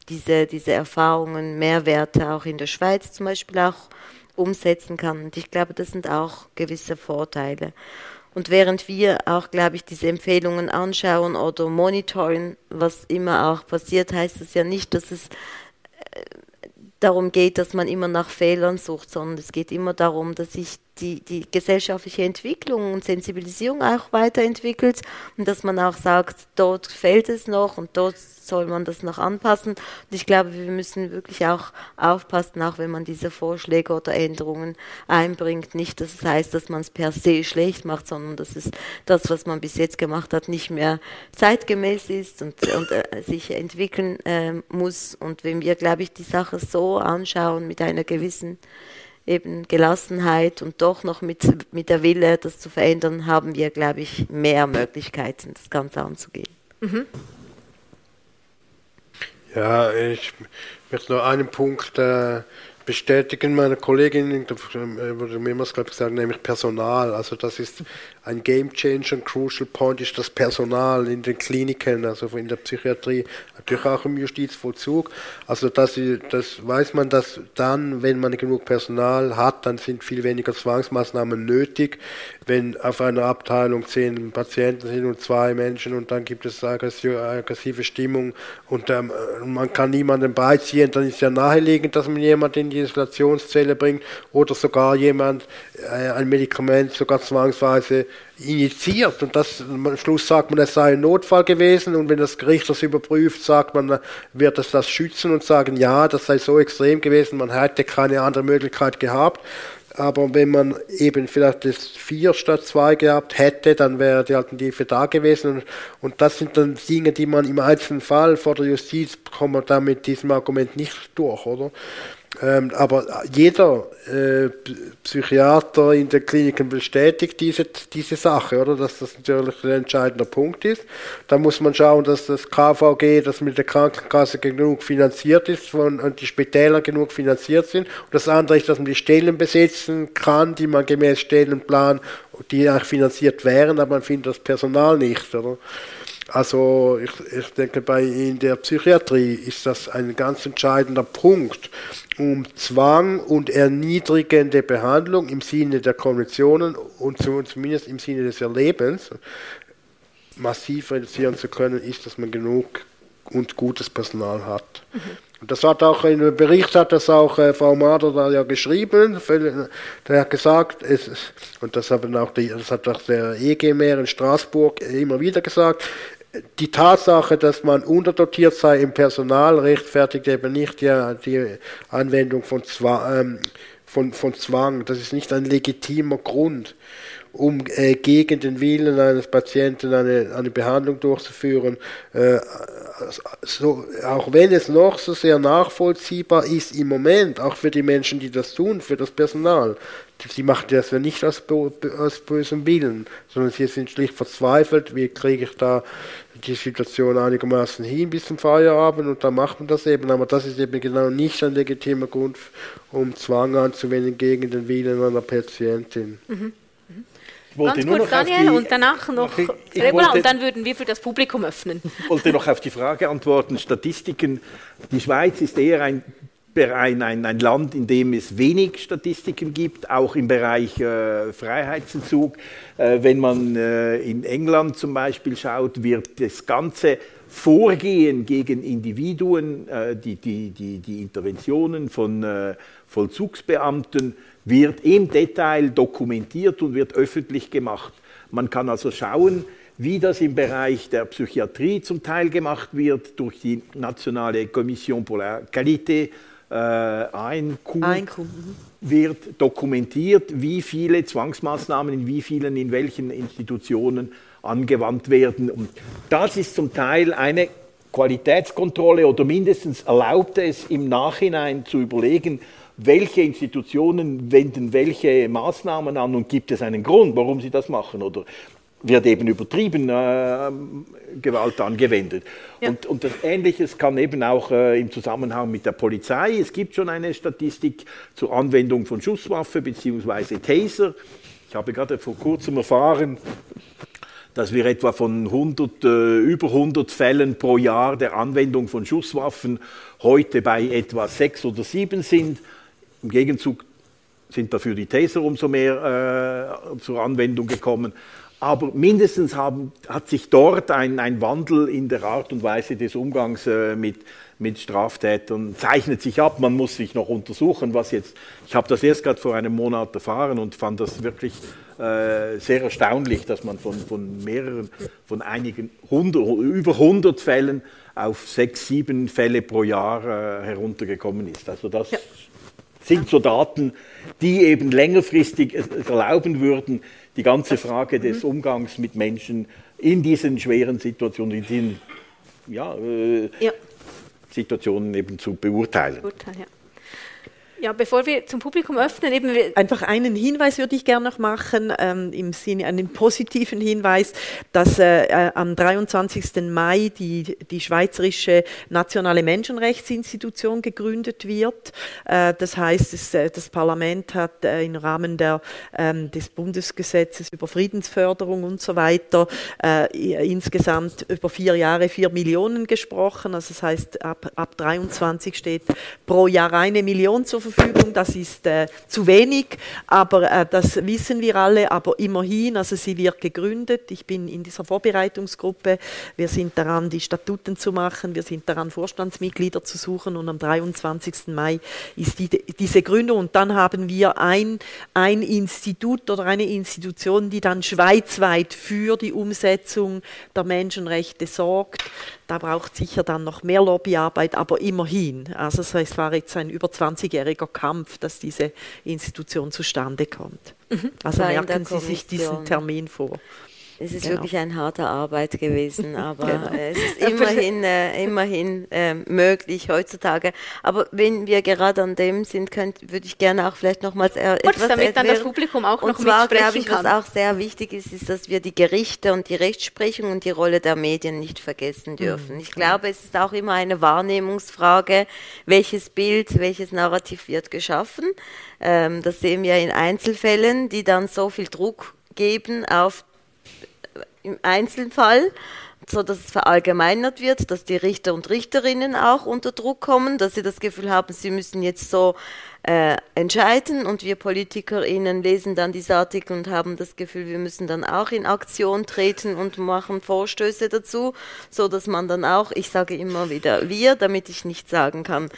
diese, diese Erfahrungen, Mehrwerte auch in der Schweiz zum Beispiel auch umsetzen kann. Und ich glaube, das sind auch gewisse Vorteile. Und während wir auch, glaube ich, diese Empfehlungen anschauen oder monitoren, was immer auch passiert, heißt es ja nicht, dass es äh, darum geht, dass man immer nach Fehlern sucht, sondern es geht immer darum, dass ich die, die gesellschaftliche Entwicklung und Sensibilisierung auch weiterentwickelt und dass man auch sagt, dort fehlt es noch und dort soll man das noch anpassen. Und ich glaube, wir müssen wirklich auch aufpassen, auch wenn man diese Vorschläge oder Änderungen einbringt. Nicht, dass es heißt, dass man es per se schlecht macht, sondern dass es das, was man bis jetzt gemacht hat, nicht mehr zeitgemäß ist und, und äh, sich entwickeln äh, muss. Und wenn wir, glaube ich, die Sache so anschauen mit einer gewissen eben Gelassenheit und doch noch mit, mit der Wille, das zu verändern, haben wir, glaube ich, mehr Möglichkeiten, das Ganze anzugehen. Mhm. Ja, ich möchte noch einen Punkt äh, bestätigen. Meine Kollegin wurde mehrmals gesagt, nämlich Personal. Also das ist ein Game Changer, ein Crucial Point ist das Personal in den Kliniken, also in der Psychiatrie, natürlich auch im Justizvollzug. Also das, das weiß man, dass dann, wenn man genug Personal hat, dann sind viel weniger Zwangsmaßnahmen nötig. Wenn auf einer Abteilung zehn Patienten sind und zwei Menschen und dann gibt es aggressive Stimmung und ähm, man kann niemanden beiziehen, dann ist ja naheliegend, dass man jemanden in die Isolationszelle bringt oder sogar jemand äh, ein Medikament sogar zwangsweise initiiert und das am Schluss sagt man, es sei ein Notfall gewesen und wenn das Gericht das überprüft, sagt man, wird es das schützen und sagen, ja, das sei so extrem gewesen, man hätte keine andere Möglichkeit gehabt. Aber wenn man eben vielleicht das vier statt zwei gehabt hätte, dann wäre die Alternative da gewesen. Und, und das sind dann Dinge, die man im einzelnen Fall vor der Justiz kommt man da mit diesem Argument nicht durch, oder? Ähm, aber jeder äh, Psychiater in den Kliniken bestätigt diese, diese Sache, oder? Dass das natürlich ein entscheidender Punkt ist. Da muss man schauen, dass das KVG, das mit der Krankenkasse genug finanziert ist von, und die Spitäler genug finanziert sind. Und das andere ist, dass man die Stellen besetzen kann, die man gemäß Stellenplan, die eigentlich finanziert wären, aber man findet das Personal nicht, oder? Also ich, ich denke, bei in der Psychiatrie ist das ein ganz entscheidender Punkt, um Zwang und erniedrigende Behandlung im Sinne der Konventionen und zumindest im Sinne des Erlebens massiv reduzieren zu können, ist, dass man genug und gutes Personal hat. Mhm. Und das hat auch in einem Bericht hat das auch äh, Frau Mader da ja geschrieben. Der hat gesagt, es, und das, haben auch die, das hat auch der EG-Mehr in Straßburg immer wieder gesagt, die Tatsache, dass man unterdotiert sei im Personal, rechtfertigt eben nicht die, die Anwendung von, Zwang, ähm, von, von Zwang. Das ist nicht ein legitimer Grund, um äh, gegen den Willen eines Patienten eine, eine Behandlung durchzuführen. Äh, so, auch wenn es noch so sehr nachvollziehbar ist im Moment, auch für die Menschen, die das tun, für das Personal, sie machen das ja nicht aus, aus bösem Willen, sondern sie sind schlicht verzweifelt, wie kriege ich da die Situation einigermaßen hin bis zum Feierabend und dann macht man das eben, aber das ist eben genau nicht ein legitimer Grund, um Zwang anzuwenden gegen den Willen einer Patientin. Mhm. Ganz kurz, Daniel, und danach noch ich, ich Regula, wollte, und dann würden wir für das Publikum öffnen. Ich wollte noch auf die Frage antworten, Statistiken. Die Schweiz ist eher ein ein, ein, ein, Land, in dem es wenig Statistiken gibt, auch im Bereich äh, Freiheitsentzug. Äh, wenn man äh, in England zum Beispiel schaut, wird das ganze Vorgehen gegen Individuen, äh, die, die, die, die, Interventionen von äh, Vollzugsbeamten, wird im Detail dokumentiert und wird öffentlich gemacht. Man kann also schauen, wie das im Bereich der Psychiatrie zum Teil gemacht wird durch die Nationale Kommission pour la Qualité äh, Einkuh, Einkuh. Mhm. wird dokumentiert, wie viele Zwangsmaßnahmen in wie vielen, in welchen Institutionen angewandt werden. Und das ist zum Teil eine Qualitätskontrolle oder mindestens erlaubt es im Nachhinein zu überlegen, welche Institutionen wenden welche Maßnahmen an und gibt es einen Grund, warum sie das machen oder wird eben übertrieben äh, Gewalt angewendet. Ja. Und, und das Ähnliches kann eben auch äh, im Zusammenhang mit der Polizei. Es gibt schon eine Statistik zur Anwendung von Schusswaffe bzw. Taser. Ich habe gerade vor kurzem erfahren, dass wir etwa von 100, äh, über 100 Fällen pro Jahr der Anwendung von Schusswaffen heute bei etwa sechs oder sieben sind. Im Gegenzug sind dafür die Taser umso mehr äh, zur Anwendung gekommen. Aber mindestens haben, hat sich dort ein, ein, Wandel in der Art und Weise des Umgangs äh, mit, mit Straftätern zeichnet sich ab. Man muss sich noch untersuchen, was jetzt. Ich habe das erst gerade vor einem Monat erfahren und fand das wirklich äh, sehr erstaunlich, dass man von, von mehreren, von einigen hundert, über 100 Fällen auf sechs, sieben Fälle pro Jahr äh, heruntergekommen ist. Also das ja. sind so Daten, die eben längerfristig erlauben würden, die ganze Frage des. Umgangs mit Menschen in diesen schweren Situationen, in diesen ja, äh, ja. Situationen eben zu beurteilen. Beurteilen ja. Ja, bevor wir zum Publikum öffnen, eben einfach einen Hinweis würde ich gerne noch machen, ähm, im Sinne einen positiven Hinweis, dass äh, äh am 23. Mai die, die Schweizerische Nationale Menschenrechtsinstitution gegründet wird. Äh, das heißt, es, äh, das Parlament hat äh, im Rahmen der, ähm, des Bundesgesetzes über Friedensförderung und so weiter äh, insgesamt über vier Jahre vier Millionen gesprochen. Also das heißt, ab, ab 23 steht pro Jahr eine Million zur Verfügung. Das ist äh, zu wenig, aber äh, das wissen wir alle. Aber immerhin, also sie wird gegründet. Ich bin in dieser Vorbereitungsgruppe. Wir sind daran, die Statuten zu machen. Wir sind daran, Vorstandsmitglieder zu suchen. Und am 23. Mai ist die, diese Gründung. Und dann haben wir ein, ein Institut oder eine Institution, die dann schweizweit für die Umsetzung der Menschenrechte sorgt. Da braucht sicher dann noch mehr Lobbyarbeit, aber immerhin. Also es war jetzt ein über 20-jähriger Kampf, dass diese Institution zustande kommt. Mhm. Also merken Sie sich diesen Termin vor. Es ist genau. wirklich ein harter Arbeit gewesen, aber genau. es ist immerhin, äh, immerhin äh, möglich heutzutage. Aber wenn wir gerade an dem sind, könnt, würde ich gerne auch vielleicht nochmals äh, etwas damit erklären. dann das Publikum auch und noch zwar glaube ich, kann. was auch sehr wichtig ist, ist, dass wir die Gerichte und die Rechtsprechung und die Rolle der Medien nicht vergessen mhm. dürfen. Mhm. Ich glaube, es ist auch immer eine Wahrnehmungsfrage, welches Bild, welches Narrativ wird geschaffen. Ähm, das sehen wir in Einzelfällen, die dann so viel Druck geben auf im Einzelfall, so dass es verallgemeinert wird, dass die Richter und Richterinnen auch unter Druck kommen, dass sie das Gefühl haben, sie müssen jetzt so äh, entscheiden und wir PolitikerInnen lesen dann diese Artikel und haben das Gefühl, wir müssen dann auch in Aktion treten und machen Vorstöße dazu, so dass man dann auch, ich sage immer wieder wir, damit ich nicht sagen kann,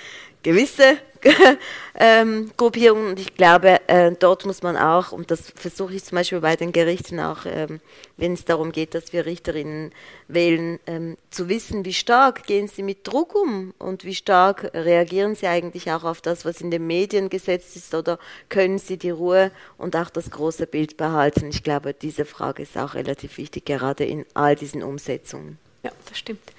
gewisse ähm, Gruppierungen und ich glaube, äh, dort muss man auch, und das versuche ich zum Beispiel bei den Gerichten auch, ähm, wenn es darum geht, dass wir Richterinnen wählen, ähm, zu wissen, wie stark gehen sie mit Druck um und wie stark reagieren sie eigentlich auch auf das, was in den Medien gesetzt ist oder können sie die Ruhe und auch das große Bild behalten. Ich glaube, diese Frage ist auch relativ wichtig, gerade in all diesen Umsetzungen. Ja, das stimmt.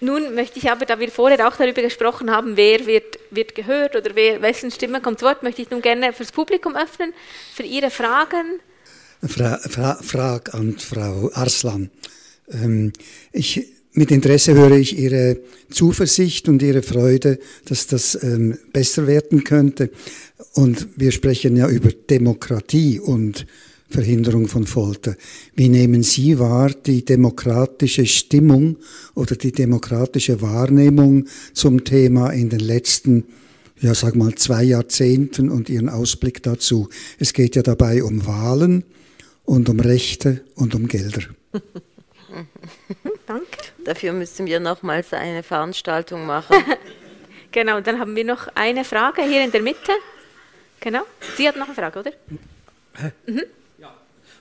Nun möchte ich aber, da wir vorher auch darüber gesprochen haben, wer wird, wird gehört oder wer, wessen Stimme kommt zu Wort, möchte ich nun gerne fürs Publikum öffnen, für Ihre Fragen. Fra Fra Frage an Frau Arslan. Ähm, ich, mit Interesse höre ich Ihre Zuversicht und Ihre Freude, dass das ähm, besser werden könnte. Und wir sprechen ja über Demokratie und Verhinderung von Folter. Wie nehmen Sie wahr die demokratische Stimmung oder die demokratische Wahrnehmung zum Thema in den letzten, ja sag mal, zwei Jahrzehnten und Ihren Ausblick dazu? Es geht ja dabei um Wahlen und um Rechte und um Gelder. Danke. Dafür müssen wir nochmals eine Veranstaltung machen. genau, dann haben wir noch eine Frage hier in der Mitte. Genau. Sie hat noch eine Frage, oder? Mhm.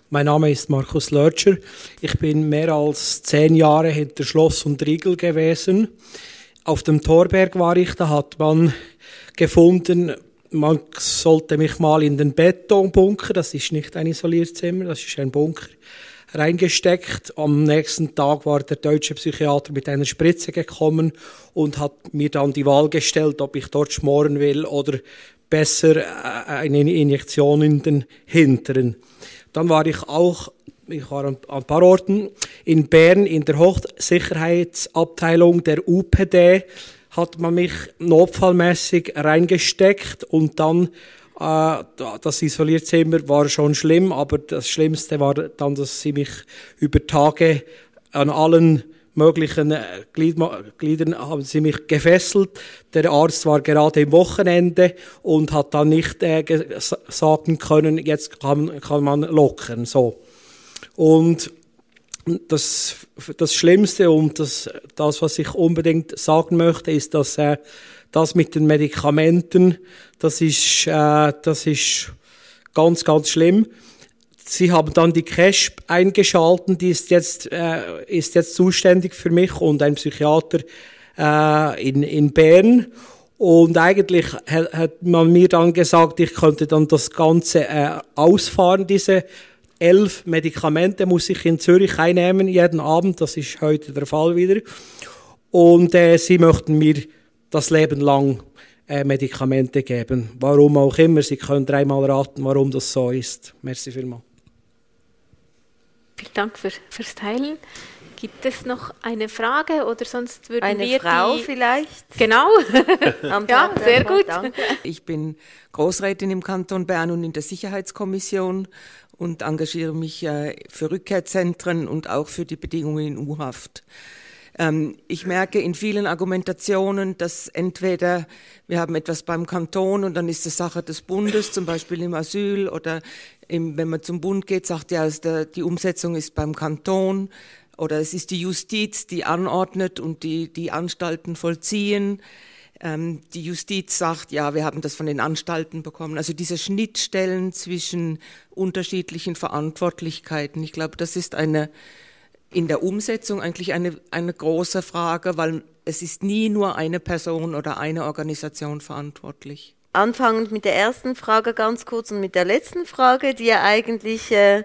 Mein Name ist Markus Lörtscher. Ich bin mehr als zehn Jahre hinter Schloss und Riegel gewesen. Auf dem Torberg war ich, da hat man gefunden, man sollte mich mal in den Betonbunker, das ist nicht ein Isolierzimmer, das ist ein Bunker, reingesteckt. Am nächsten Tag war der deutsche Psychiater mit einer Spritze gekommen und hat mir dann die Wahl gestellt, ob ich dort schmoren will oder besser äh, eine Injektion in den Hinteren. Dann war ich auch, ich war an, ein paar Orten, in Bern in der Hochsicherheitsabteilung der UPD hat man mich notfallmäßig reingesteckt und dann äh, das Isolierzimmer war schon schlimm, aber das Schlimmste war dann, dass sie mich über Tage an allen möglichen äh, Gliedern haben sie mich gefesselt. Der Arzt war gerade im Wochenende und hat dann nicht äh, sagen können, jetzt kann, kann man lockern. So. Und das, das Schlimmste und das, das, was ich unbedingt sagen möchte, ist, dass äh, das mit den Medikamenten, das ist, äh, das ist ganz, ganz schlimm. Sie haben dann die Cash eingeschalten, die ist jetzt, äh, ist jetzt zuständig für mich und ein Psychiater äh, in, in Bern. Und eigentlich hat man mir dann gesagt, ich könnte dann das Ganze äh, ausfahren, diese elf Medikamente muss ich in Zürich einnehmen jeden Abend. Das ist heute der Fall wieder. Und äh, sie möchten mir das Leben lang äh, Medikamente geben. Warum auch immer. Sie können dreimal raten, warum das so ist. Merci vielmals. Vielen Dank für, fürs Teilen. Gibt es noch eine Frage oder sonst würden eine wir Frau die vielleicht? Genau. ja, sehr gut. Ich bin Großrätin im Kanton Bern und in der Sicherheitskommission und engagiere mich äh, für Rückkehrzentren und auch für die Bedingungen in U-Haft. Ähm, ich merke in vielen Argumentationen, dass entweder wir haben etwas beim Kanton und dann ist es Sache des Bundes, zum Beispiel im Asyl oder wenn man zum Bund geht, sagt ja, die Umsetzung ist beim Kanton oder es ist die Justiz, die anordnet und die, die Anstalten vollziehen. Ähm, die Justiz sagt, ja, wir haben das von den Anstalten bekommen. Also diese Schnittstellen zwischen unterschiedlichen Verantwortlichkeiten, ich glaube, das ist eine in der Umsetzung eigentlich eine, eine große Frage, weil es ist nie nur eine Person oder eine Organisation verantwortlich. Anfangend mit der ersten Frage ganz kurz und mit der letzten Frage, die ja eigentlich äh,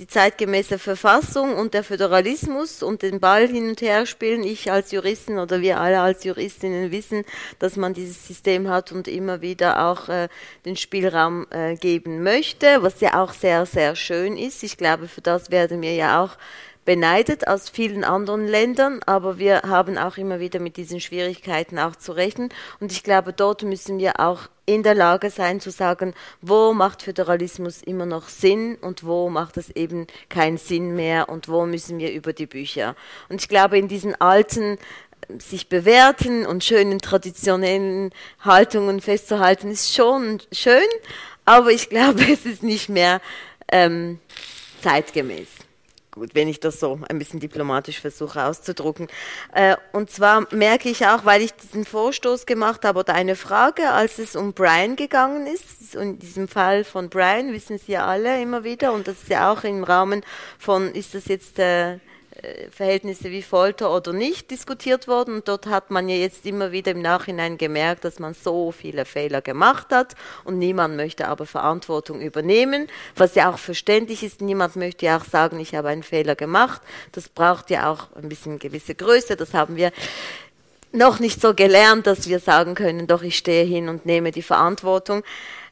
die zeitgemäße Verfassung und der Föderalismus und den Ball hin und her spielen. Ich als Juristin oder wir alle als Juristinnen wissen, dass man dieses System hat und immer wieder auch äh, den Spielraum äh, geben möchte, was ja auch sehr, sehr schön ist. Ich glaube, für das werden wir ja auch beneidet aus vielen anderen Ländern, aber wir haben auch immer wieder mit diesen Schwierigkeiten auch zu rechnen. Und ich glaube, dort müssen wir auch in der Lage sein zu sagen, wo macht Föderalismus immer noch Sinn und wo macht es eben keinen Sinn mehr und wo müssen wir über die Bücher. Und ich glaube, in diesen alten sich bewährten und schönen traditionellen Haltungen festzuhalten, ist schon schön, aber ich glaube, es ist nicht mehr ähm, zeitgemäß gut, wenn ich das so ein bisschen diplomatisch versuche auszudrucken. Äh, und zwar merke ich auch, weil ich diesen Vorstoß gemacht habe oder eine Frage, als es um Brian gegangen ist, in diesem Fall von Brian wissen Sie ja alle immer wieder, und das ist ja auch im Rahmen von, ist das jetzt äh, äh, Verhältnisse wie Folter oder nicht diskutiert worden. Und dort hat man ja jetzt immer wieder im Nachhinein gemerkt, dass man so viele Fehler gemacht hat und niemand möchte aber Verantwortung übernehmen, was ja auch verständlich ist. Niemand möchte ja auch sagen, ich habe einen Fehler gemacht. Das braucht ja auch ein bisschen gewisse Größe. Das haben wir noch nicht so gelernt, dass wir sagen können, doch ich stehe hin und nehme die Verantwortung.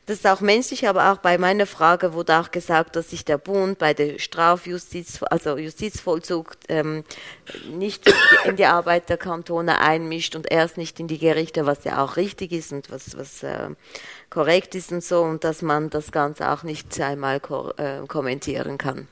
Das ist auch menschlich, aber auch bei meiner Frage wurde auch gesagt, dass sich der Bund bei der Strafjustiz, also Justizvollzug, ähm, nicht in die Arbeit der Kantone einmischt und erst nicht in die Gerichte, was ja auch richtig ist und was, was äh, korrekt ist und so, und dass man das Ganze auch nicht einmal äh, kommentieren kann.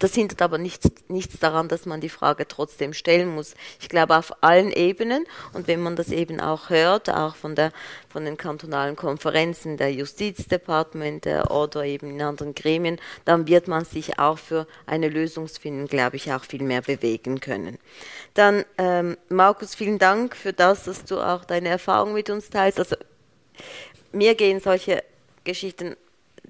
Das hindert aber nichts, nichts daran, dass man die Frage trotzdem stellen muss. Ich glaube auf allen Ebenen und wenn man das eben auch hört, auch von, der, von den kantonalen Konferenzen der Justizdepartemente oder eben in anderen Gremien, dann wird man sich auch für eine Lösungsfindung, glaube ich, auch viel mehr bewegen können. Dann, ähm, Markus, vielen Dank für das, dass du auch deine Erfahrung mit uns teilst. Also, mir gehen solche Geschichten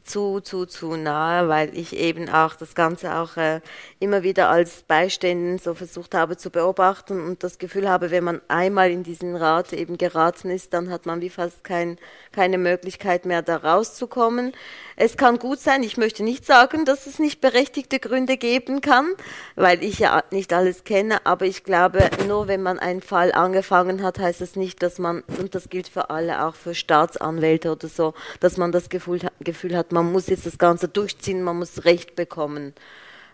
zu, zu, zu nahe, weil ich eben auch das Ganze auch äh, immer wieder als Beiständen so versucht habe zu beobachten und das Gefühl habe, wenn man einmal in diesen Rat eben geraten ist, dann hat man wie fast kein, keine Möglichkeit mehr, da rauszukommen. Es kann gut sein, ich möchte nicht sagen, dass es nicht berechtigte Gründe geben kann, weil ich ja nicht alles kenne, aber ich glaube, nur wenn man einen Fall angefangen hat, heißt es nicht, dass man, und das gilt für alle, auch für Staatsanwälte oder so, dass man das Gefühl, Gefühl hat, man muss jetzt das Ganze durchziehen, man muss Recht bekommen.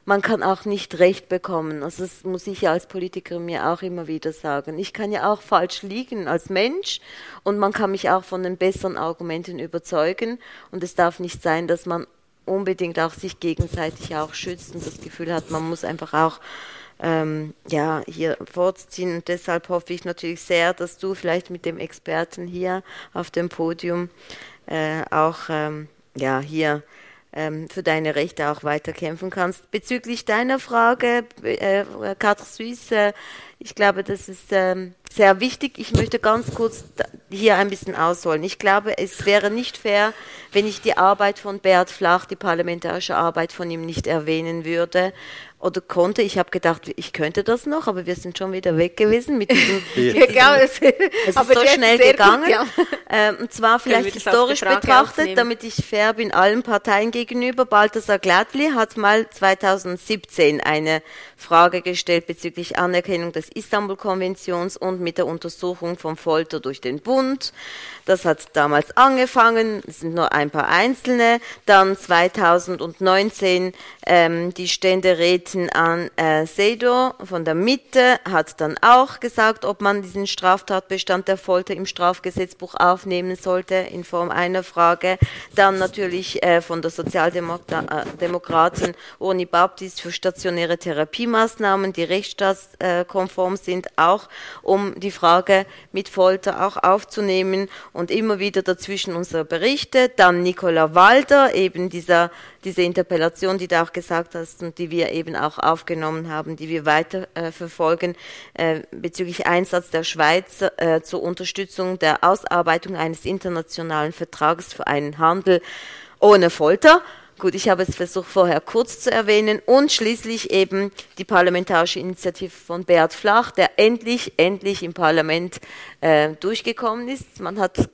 Man kann auch nicht Recht bekommen. Also das muss ich ja als Politiker mir auch immer wieder sagen. Ich kann ja auch falsch liegen als Mensch und man kann mich auch von den besseren Argumenten überzeugen. Und es darf nicht sein, dass man unbedingt auch sich gegenseitig auch schützt und das Gefühl hat, man muss einfach auch ähm, ja, hier vorzuziehen. Und deshalb hoffe ich natürlich sehr, dass du vielleicht mit dem Experten hier auf dem Podium äh, auch ähm, ja, hier ähm, für deine Rechte auch weiter kämpfen kannst. Bezüglich deiner Frage, äh, Quatre Suisse, ich glaube, das ist ähm, sehr wichtig. Ich möchte ganz kurz hier ein bisschen ausholen. Ich glaube, es wäre nicht fair, wenn ich die Arbeit von Bert Flach, die parlamentarische Arbeit von ihm nicht erwähnen würde oder konnte. Ich habe gedacht, ich könnte das noch, aber wir sind schon wieder weg gewesen mit diesem. ja, genau, es, ist so schnell gegangen. Gut, ja. ähm, und zwar vielleicht historisch betrachtet, aufnehmen. damit ich fair bin allen Parteien gegenüber. Balthasar Gladli hat mal 2017 eine Frage gestellt bezüglich Anerkennung des Istanbul-Konventions und mit der Untersuchung von Folter durch den Bund. Das hat damals angefangen, es sind nur ein paar einzelne. Dann 2019 ähm, die Ständerätin an äh, Sedo von der Mitte hat dann auch gesagt, ob man diesen Straftatbestand der Folter im Strafgesetzbuch aufnehmen sollte in Form einer Frage. Dann natürlich äh, von der Sozialdemokratin äh, Oni Baptist für stationäre Therapiemaßnahmen, die rechtsstaatskonform sind, auch um die Frage mit Folter auch aufzunehmen und immer wieder dazwischen unsere Berichte. Dann Nicola Walder, eben dieser, diese Interpellation, die du auch gesagt hast und die wir eben auch aufgenommen haben, die wir weiter äh, verfolgen äh, bezüglich Einsatz der Schweiz äh, zur Unterstützung der Ausarbeitung eines internationalen Vertrages für einen Handel ohne Folter. Gut, ich habe es versucht vorher kurz zu erwähnen und schließlich eben die parlamentarische Initiative von Bert Flach, der endlich, endlich im Parlament äh, durchgekommen ist. Man hat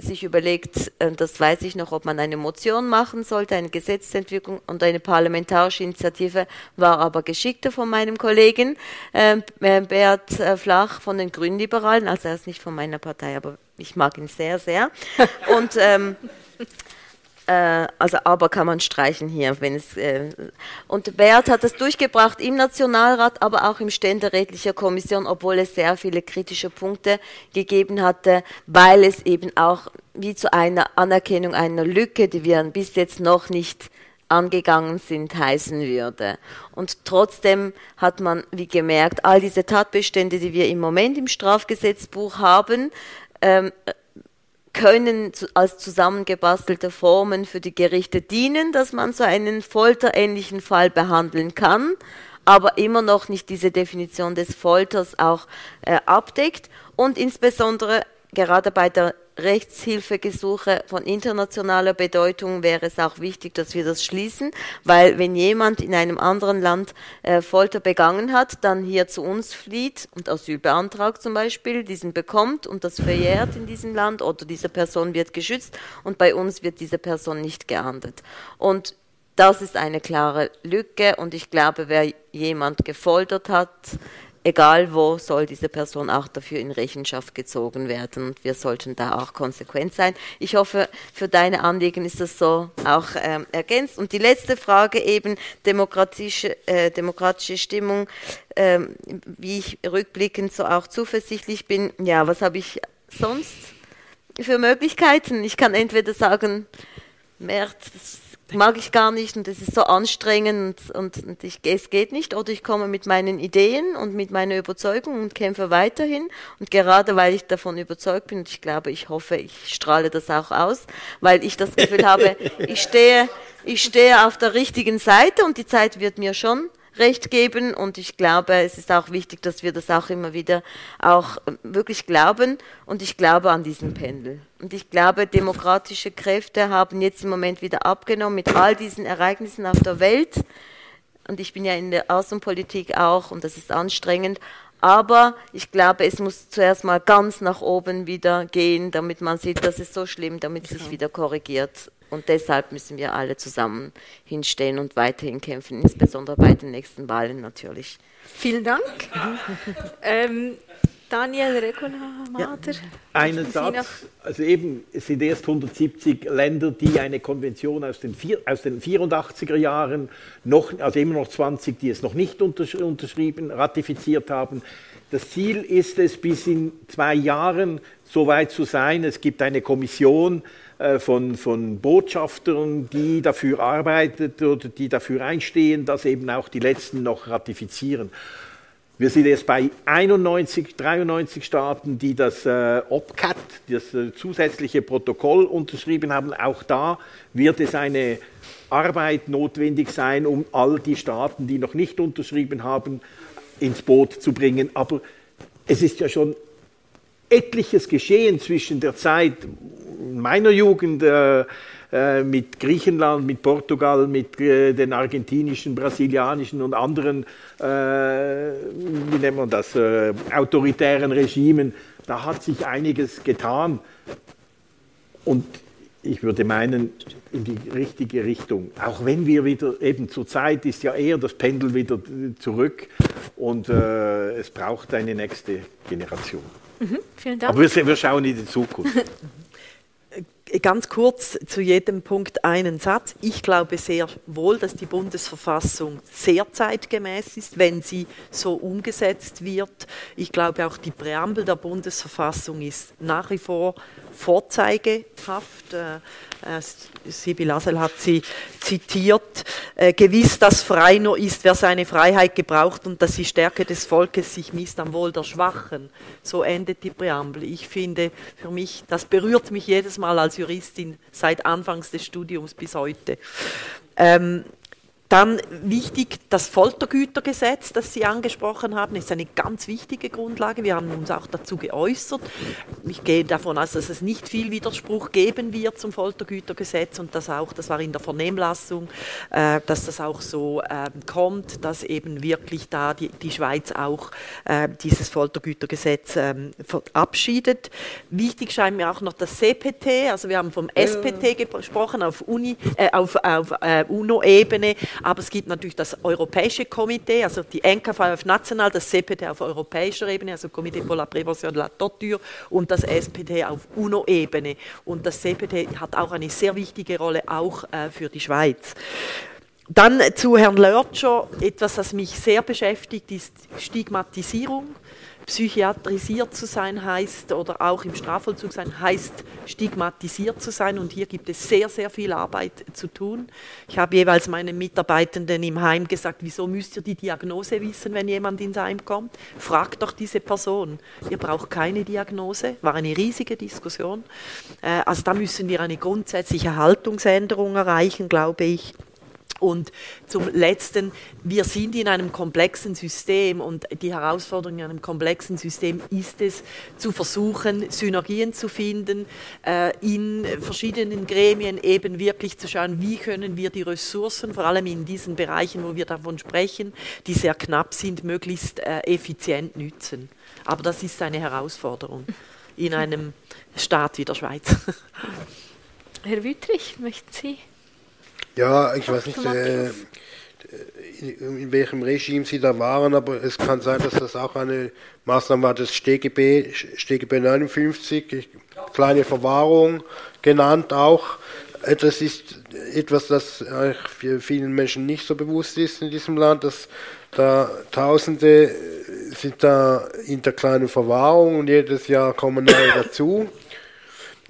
sich überlegt, äh, das weiß ich noch, ob man eine Motion machen sollte, eine Gesetzentwicklung und eine parlamentarische Initiative war aber geschickter von meinem Kollegen ähm, äh, Bert äh, Flach von den Grünliberalen, also er ist nicht von meiner Partei, aber ich mag ihn sehr, sehr. Und ähm, äh, also aber kann man streichen hier, wenn es äh, und Bert hat es durchgebracht im Nationalrat, aber auch im ständerätlicher Kommission, obwohl es sehr viele kritische Punkte gegeben hatte, weil es eben auch wie zu einer Anerkennung einer Lücke, die wir bis jetzt noch nicht angegangen sind, heißen würde. Und trotzdem hat man, wie gemerkt, all diese Tatbestände, die wir im Moment im Strafgesetzbuch haben, ähm, können als zusammengebastelte Formen für die Gerichte dienen, dass man so einen folterähnlichen Fall behandeln kann, aber immer noch nicht diese Definition des Folters auch äh, abdeckt. Und insbesondere gerade bei der Rechtshilfegesuche von internationaler Bedeutung wäre es auch wichtig, dass wir das schließen, weil wenn jemand in einem anderen Land äh, Folter begangen hat, dann hier zu uns flieht und Asyl beantragt zum Beispiel, diesen bekommt und das verjährt in diesem Land oder diese Person wird geschützt und bei uns wird diese Person nicht geahndet. Und das ist eine klare Lücke und ich glaube, wer jemand gefoltert hat, egal wo, soll diese Person auch dafür in Rechenschaft gezogen werden. Und wir sollten da auch konsequent sein. Ich hoffe, für deine Anliegen ist das so auch ähm, ergänzt. Und die letzte Frage eben, demokratische, äh, demokratische Stimmung, ähm, wie ich rückblickend so auch zuversichtlich bin. Ja, was habe ich sonst für Möglichkeiten? Ich kann entweder sagen, März, mag ich gar nicht und es ist so anstrengend und, und ich, es geht nicht. Oder ich komme mit meinen Ideen und mit meiner Überzeugung und kämpfe weiterhin. Und gerade weil ich davon überzeugt bin und ich glaube, ich hoffe, ich strahle das auch aus, weil ich das Gefühl habe, ich stehe, ich stehe auf der richtigen Seite und die Zeit wird mir schon Recht geben. Und ich glaube, es ist auch wichtig, dass wir das auch immer wieder auch ähm, wirklich glauben. Und ich glaube an diesen Pendel. Und ich glaube, demokratische Kräfte haben jetzt im Moment wieder abgenommen mit all diesen Ereignissen auf der Welt. Und ich bin ja in der Außenpolitik auch. Und das ist anstrengend, aber ich glaube, es muss zuerst mal ganz nach oben wieder gehen, damit man sieht, das ist so schlimm, damit es sich wieder korrigiert. Und deshalb müssen wir alle zusammen hinstellen und weiterhin kämpfen, insbesondere bei den nächsten Wahlen natürlich. Vielen Dank. ähm, Daniel Recola-Mater. Ja, einen Satz. Also eben, es sind erst 170 Länder, die eine Konvention aus den, vier, aus den 84er Jahren, noch, also immer noch 20, die es noch nicht unterschrieben, ratifiziert haben. Das Ziel ist es, bis in zwei Jahren so weit zu sein. Es gibt eine Kommission, äh, von, von Botschaftern, die dafür arbeiten oder die dafür einstehen, dass eben auch die Letzten noch ratifizieren. Wir sind jetzt bei 91, 93 Staaten, die das äh, OPCAT, das äh, zusätzliche Protokoll unterschrieben haben. Auch da wird es eine Arbeit notwendig sein, um all die Staaten, die noch nicht unterschrieben haben, ins Boot zu bringen. Aber es ist ja schon etliches geschehen zwischen der Zeit meiner Jugend, äh, äh, mit Griechenland, mit Portugal, mit äh, den argentinischen, brasilianischen und anderen, äh, wie nennt man das, äh, autoritären Regimen. Da hat sich einiges getan. Und ich würde meinen, in die richtige Richtung. Auch wenn wir wieder, eben zur Zeit ist ja eher das Pendel wieder zurück und äh, es braucht eine nächste Generation. Mhm, vielen Dank. Aber wir, wir schauen in die Zukunft. Ganz kurz zu jedem Punkt einen Satz. Ich glaube sehr wohl, dass die Bundesverfassung sehr zeitgemäß ist, wenn sie so umgesetzt wird. Ich glaube auch die Präambel der Bundesverfassung ist nach wie vor vorzeigehaft. Äh, äh, Sibyl Asel hat sie zitiert. Äh, gewiss, dass frei nur ist, wer seine Freiheit gebraucht und dass die Stärke des Volkes sich misst am Wohl der Schwachen. So endet die Präambel. Ich finde, für mich, das berührt mich jedes Mal als Juristin seit Anfangs des Studiums bis heute. Ähm, dann wichtig, das Foltergütergesetz, das Sie angesprochen haben, ist eine ganz wichtige Grundlage. Wir haben uns auch dazu geäußert. Ich gehe davon aus, dass es nicht viel Widerspruch geben wird zum Foltergütergesetz und dass auch, das war in der Vernehmlassung, äh, dass das auch so äh, kommt, dass eben wirklich da die, die Schweiz auch äh, dieses Foltergütergesetz ähm, verabschiedet. Wichtig scheint mir auch noch das CPT, also wir haben vom SPT gesprochen auf, Uni, äh, auf, auf äh, UNO-Ebene aber es gibt natürlich das Europäische Komitee, also die NKV auf national, das CPT auf europäischer Ebene, also Comité pour la Prévention de la Torture und das SPT auf UNO-Ebene. Und das CPT hat auch eine sehr wichtige Rolle, auch äh, für die Schweiz. Dann zu Herrn Lörtscher, etwas, das mich sehr beschäftigt, ist Stigmatisierung psychiatrisiert zu sein heißt oder auch im Strafvollzug sein heißt stigmatisiert zu sein und hier gibt es sehr, sehr viel Arbeit zu tun. Ich habe jeweils meinen Mitarbeitenden im Heim gesagt, wieso müsst ihr die Diagnose wissen, wenn jemand ins Heim kommt? Fragt doch diese Person. Ihr braucht keine Diagnose. War eine riesige Diskussion. Äh, also da müssen wir eine grundsätzliche Haltungsänderung erreichen, glaube ich. Und zum Letzten, wir sind in einem komplexen System und die Herausforderung in einem komplexen System ist es, zu versuchen, Synergien zu finden, äh, in verschiedenen Gremien eben wirklich zu schauen, wie können wir die Ressourcen, vor allem in diesen Bereichen, wo wir davon sprechen, die sehr knapp sind, möglichst äh, effizient nützen. Aber das ist eine Herausforderung in einem Staat wie der Schweiz. Herr Wüttrich, möchten Sie? Ja, ich weiß nicht, äh, in, in, welchem Regime Sie da waren, aber es kann sein, dass das auch eine Maßnahme war, das StGB, StGB 59, kleine Verwahrung genannt auch. Das ist etwas, das vielen Menschen nicht so bewusst ist in diesem Land, dass da Tausende sind da in der kleinen Verwahrung und jedes Jahr kommen neue dazu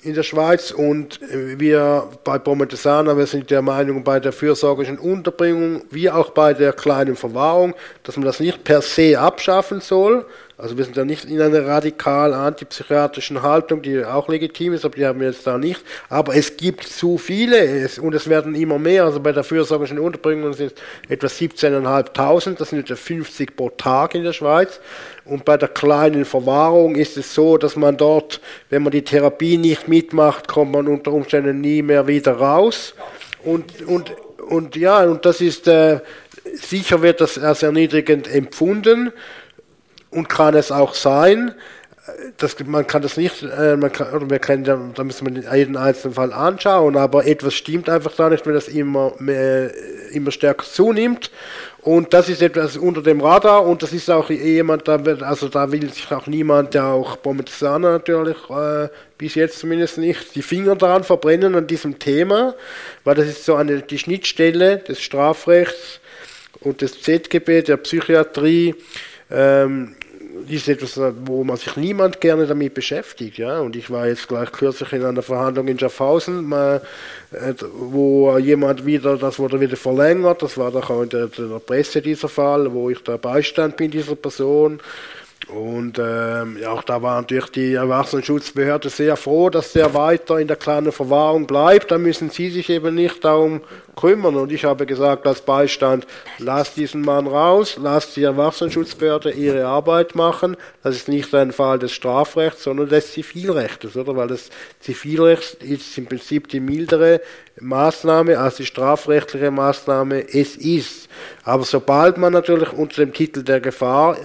in der Schweiz und wir bei Pometesana, wir sind der Meinung, bei der fürsorglichen Unterbringung wie auch bei der kleinen Verwahrung, dass man das nicht per se abschaffen soll, also wir sind da nicht in einer radikal antipsychiatrischen Haltung, die auch legitim ist, aber die haben wir jetzt da nicht. Aber es gibt zu viele und es werden immer mehr. Also bei der fürsorglichen Unterbringung sind es etwa 17.500, das sind etwa 50 pro Tag in der Schweiz. Und bei der kleinen Verwahrung ist es so, dass man dort, wenn man die Therapie nicht mitmacht, kommt man unter Umständen nie mehr wieder raus. Und, und, und ja, und das ist, äh, sicher wird das als erniedrigend empfunden und kann es auch sein. Das, man kann das nicht, äh, man kann, oder wir können, da, müssen wir jeden einzelnen Fall anschauen, aber etwas stimmt einfach da nicht, wenn das immer, mehr, immer stärker zunimmt. Und das ist etwas unter dem Radar und das ist auch jemand, da wird, also da will sich auch niemand, der auch Bombensaner natürlich, äh, bis jetzt zumindest nicht, die Finger daran verbrennen an diesem Thema, weil das ist so eine, die Schnittstelle des Strafrechts und des ZGB, der Psychiatrie, ähm, ist etwas, wo man sich niemand gerne damit beschäftigt. Ja? Und ich war jetzt gleich kürzlich in einer Verhandlung in Schaffhausen, äh, wo jemand wieder, das wurde wieder verlängert, das war doch auch in der, der Presse dieser Fall, wo ich da Beistand bin dieser Person. Und ähm, ja, auch da war natürlich die Erwachsenenschutzbehörde sehr froh, dass der weiter in der kleinen Verwahrung bleibt. Da müssen sie sich eben nicht darum kümmern. Und ich habe gesagt als Beistand, lass diesen Mann raus, lass die Erwachsenenschutzbehörde ihre Arbeit machen. Das ist nicht ein Fall des Strafrechts, sondern des Zivilrechts, oder? Weil das Zivilrecht ist im Prinzip die mildere Maßnahme als die strafrechtliche Maßnahme es ist. Aber sobald man natürlich unter dem Titel der Gefahr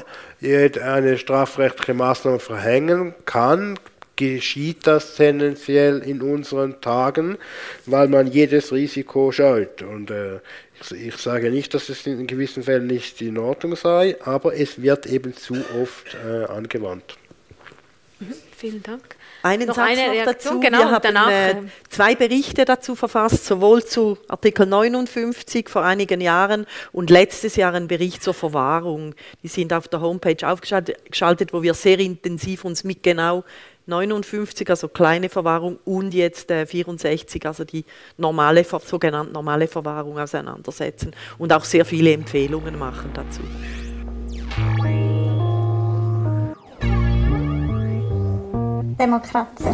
eine strafrechtliche Maßnahme verhängen kann, geschieht das tendenziell in unseren Tagen, weil man jedes Risiko scheut. Und äh, ich, ich, sage nicht, dass es in gewissen Fällen nicht in Ordnung sei, aber es wird eben zu oft äh, angewandt. Mhm, vielen Dank. Einen noch Satz eine noch dazu. Genau, Wir haben danach, äh, äh, zwei Berichte dazu verfasst, sowohl zu Artikel 59 vor einigen Jahren und letztes Jahr ein Bericht zur Verwahrung. Die sind auf der Homepage aufgeschaltet, wo wir sehr intensiv uns mit genau 59, also kleine Verwahrung, und jetzt äh, 64, also die normale, sogenannte normale Verwahrung auseinandersetzen und auch sehr viele Empfehlungen machen dazu. Demokracja.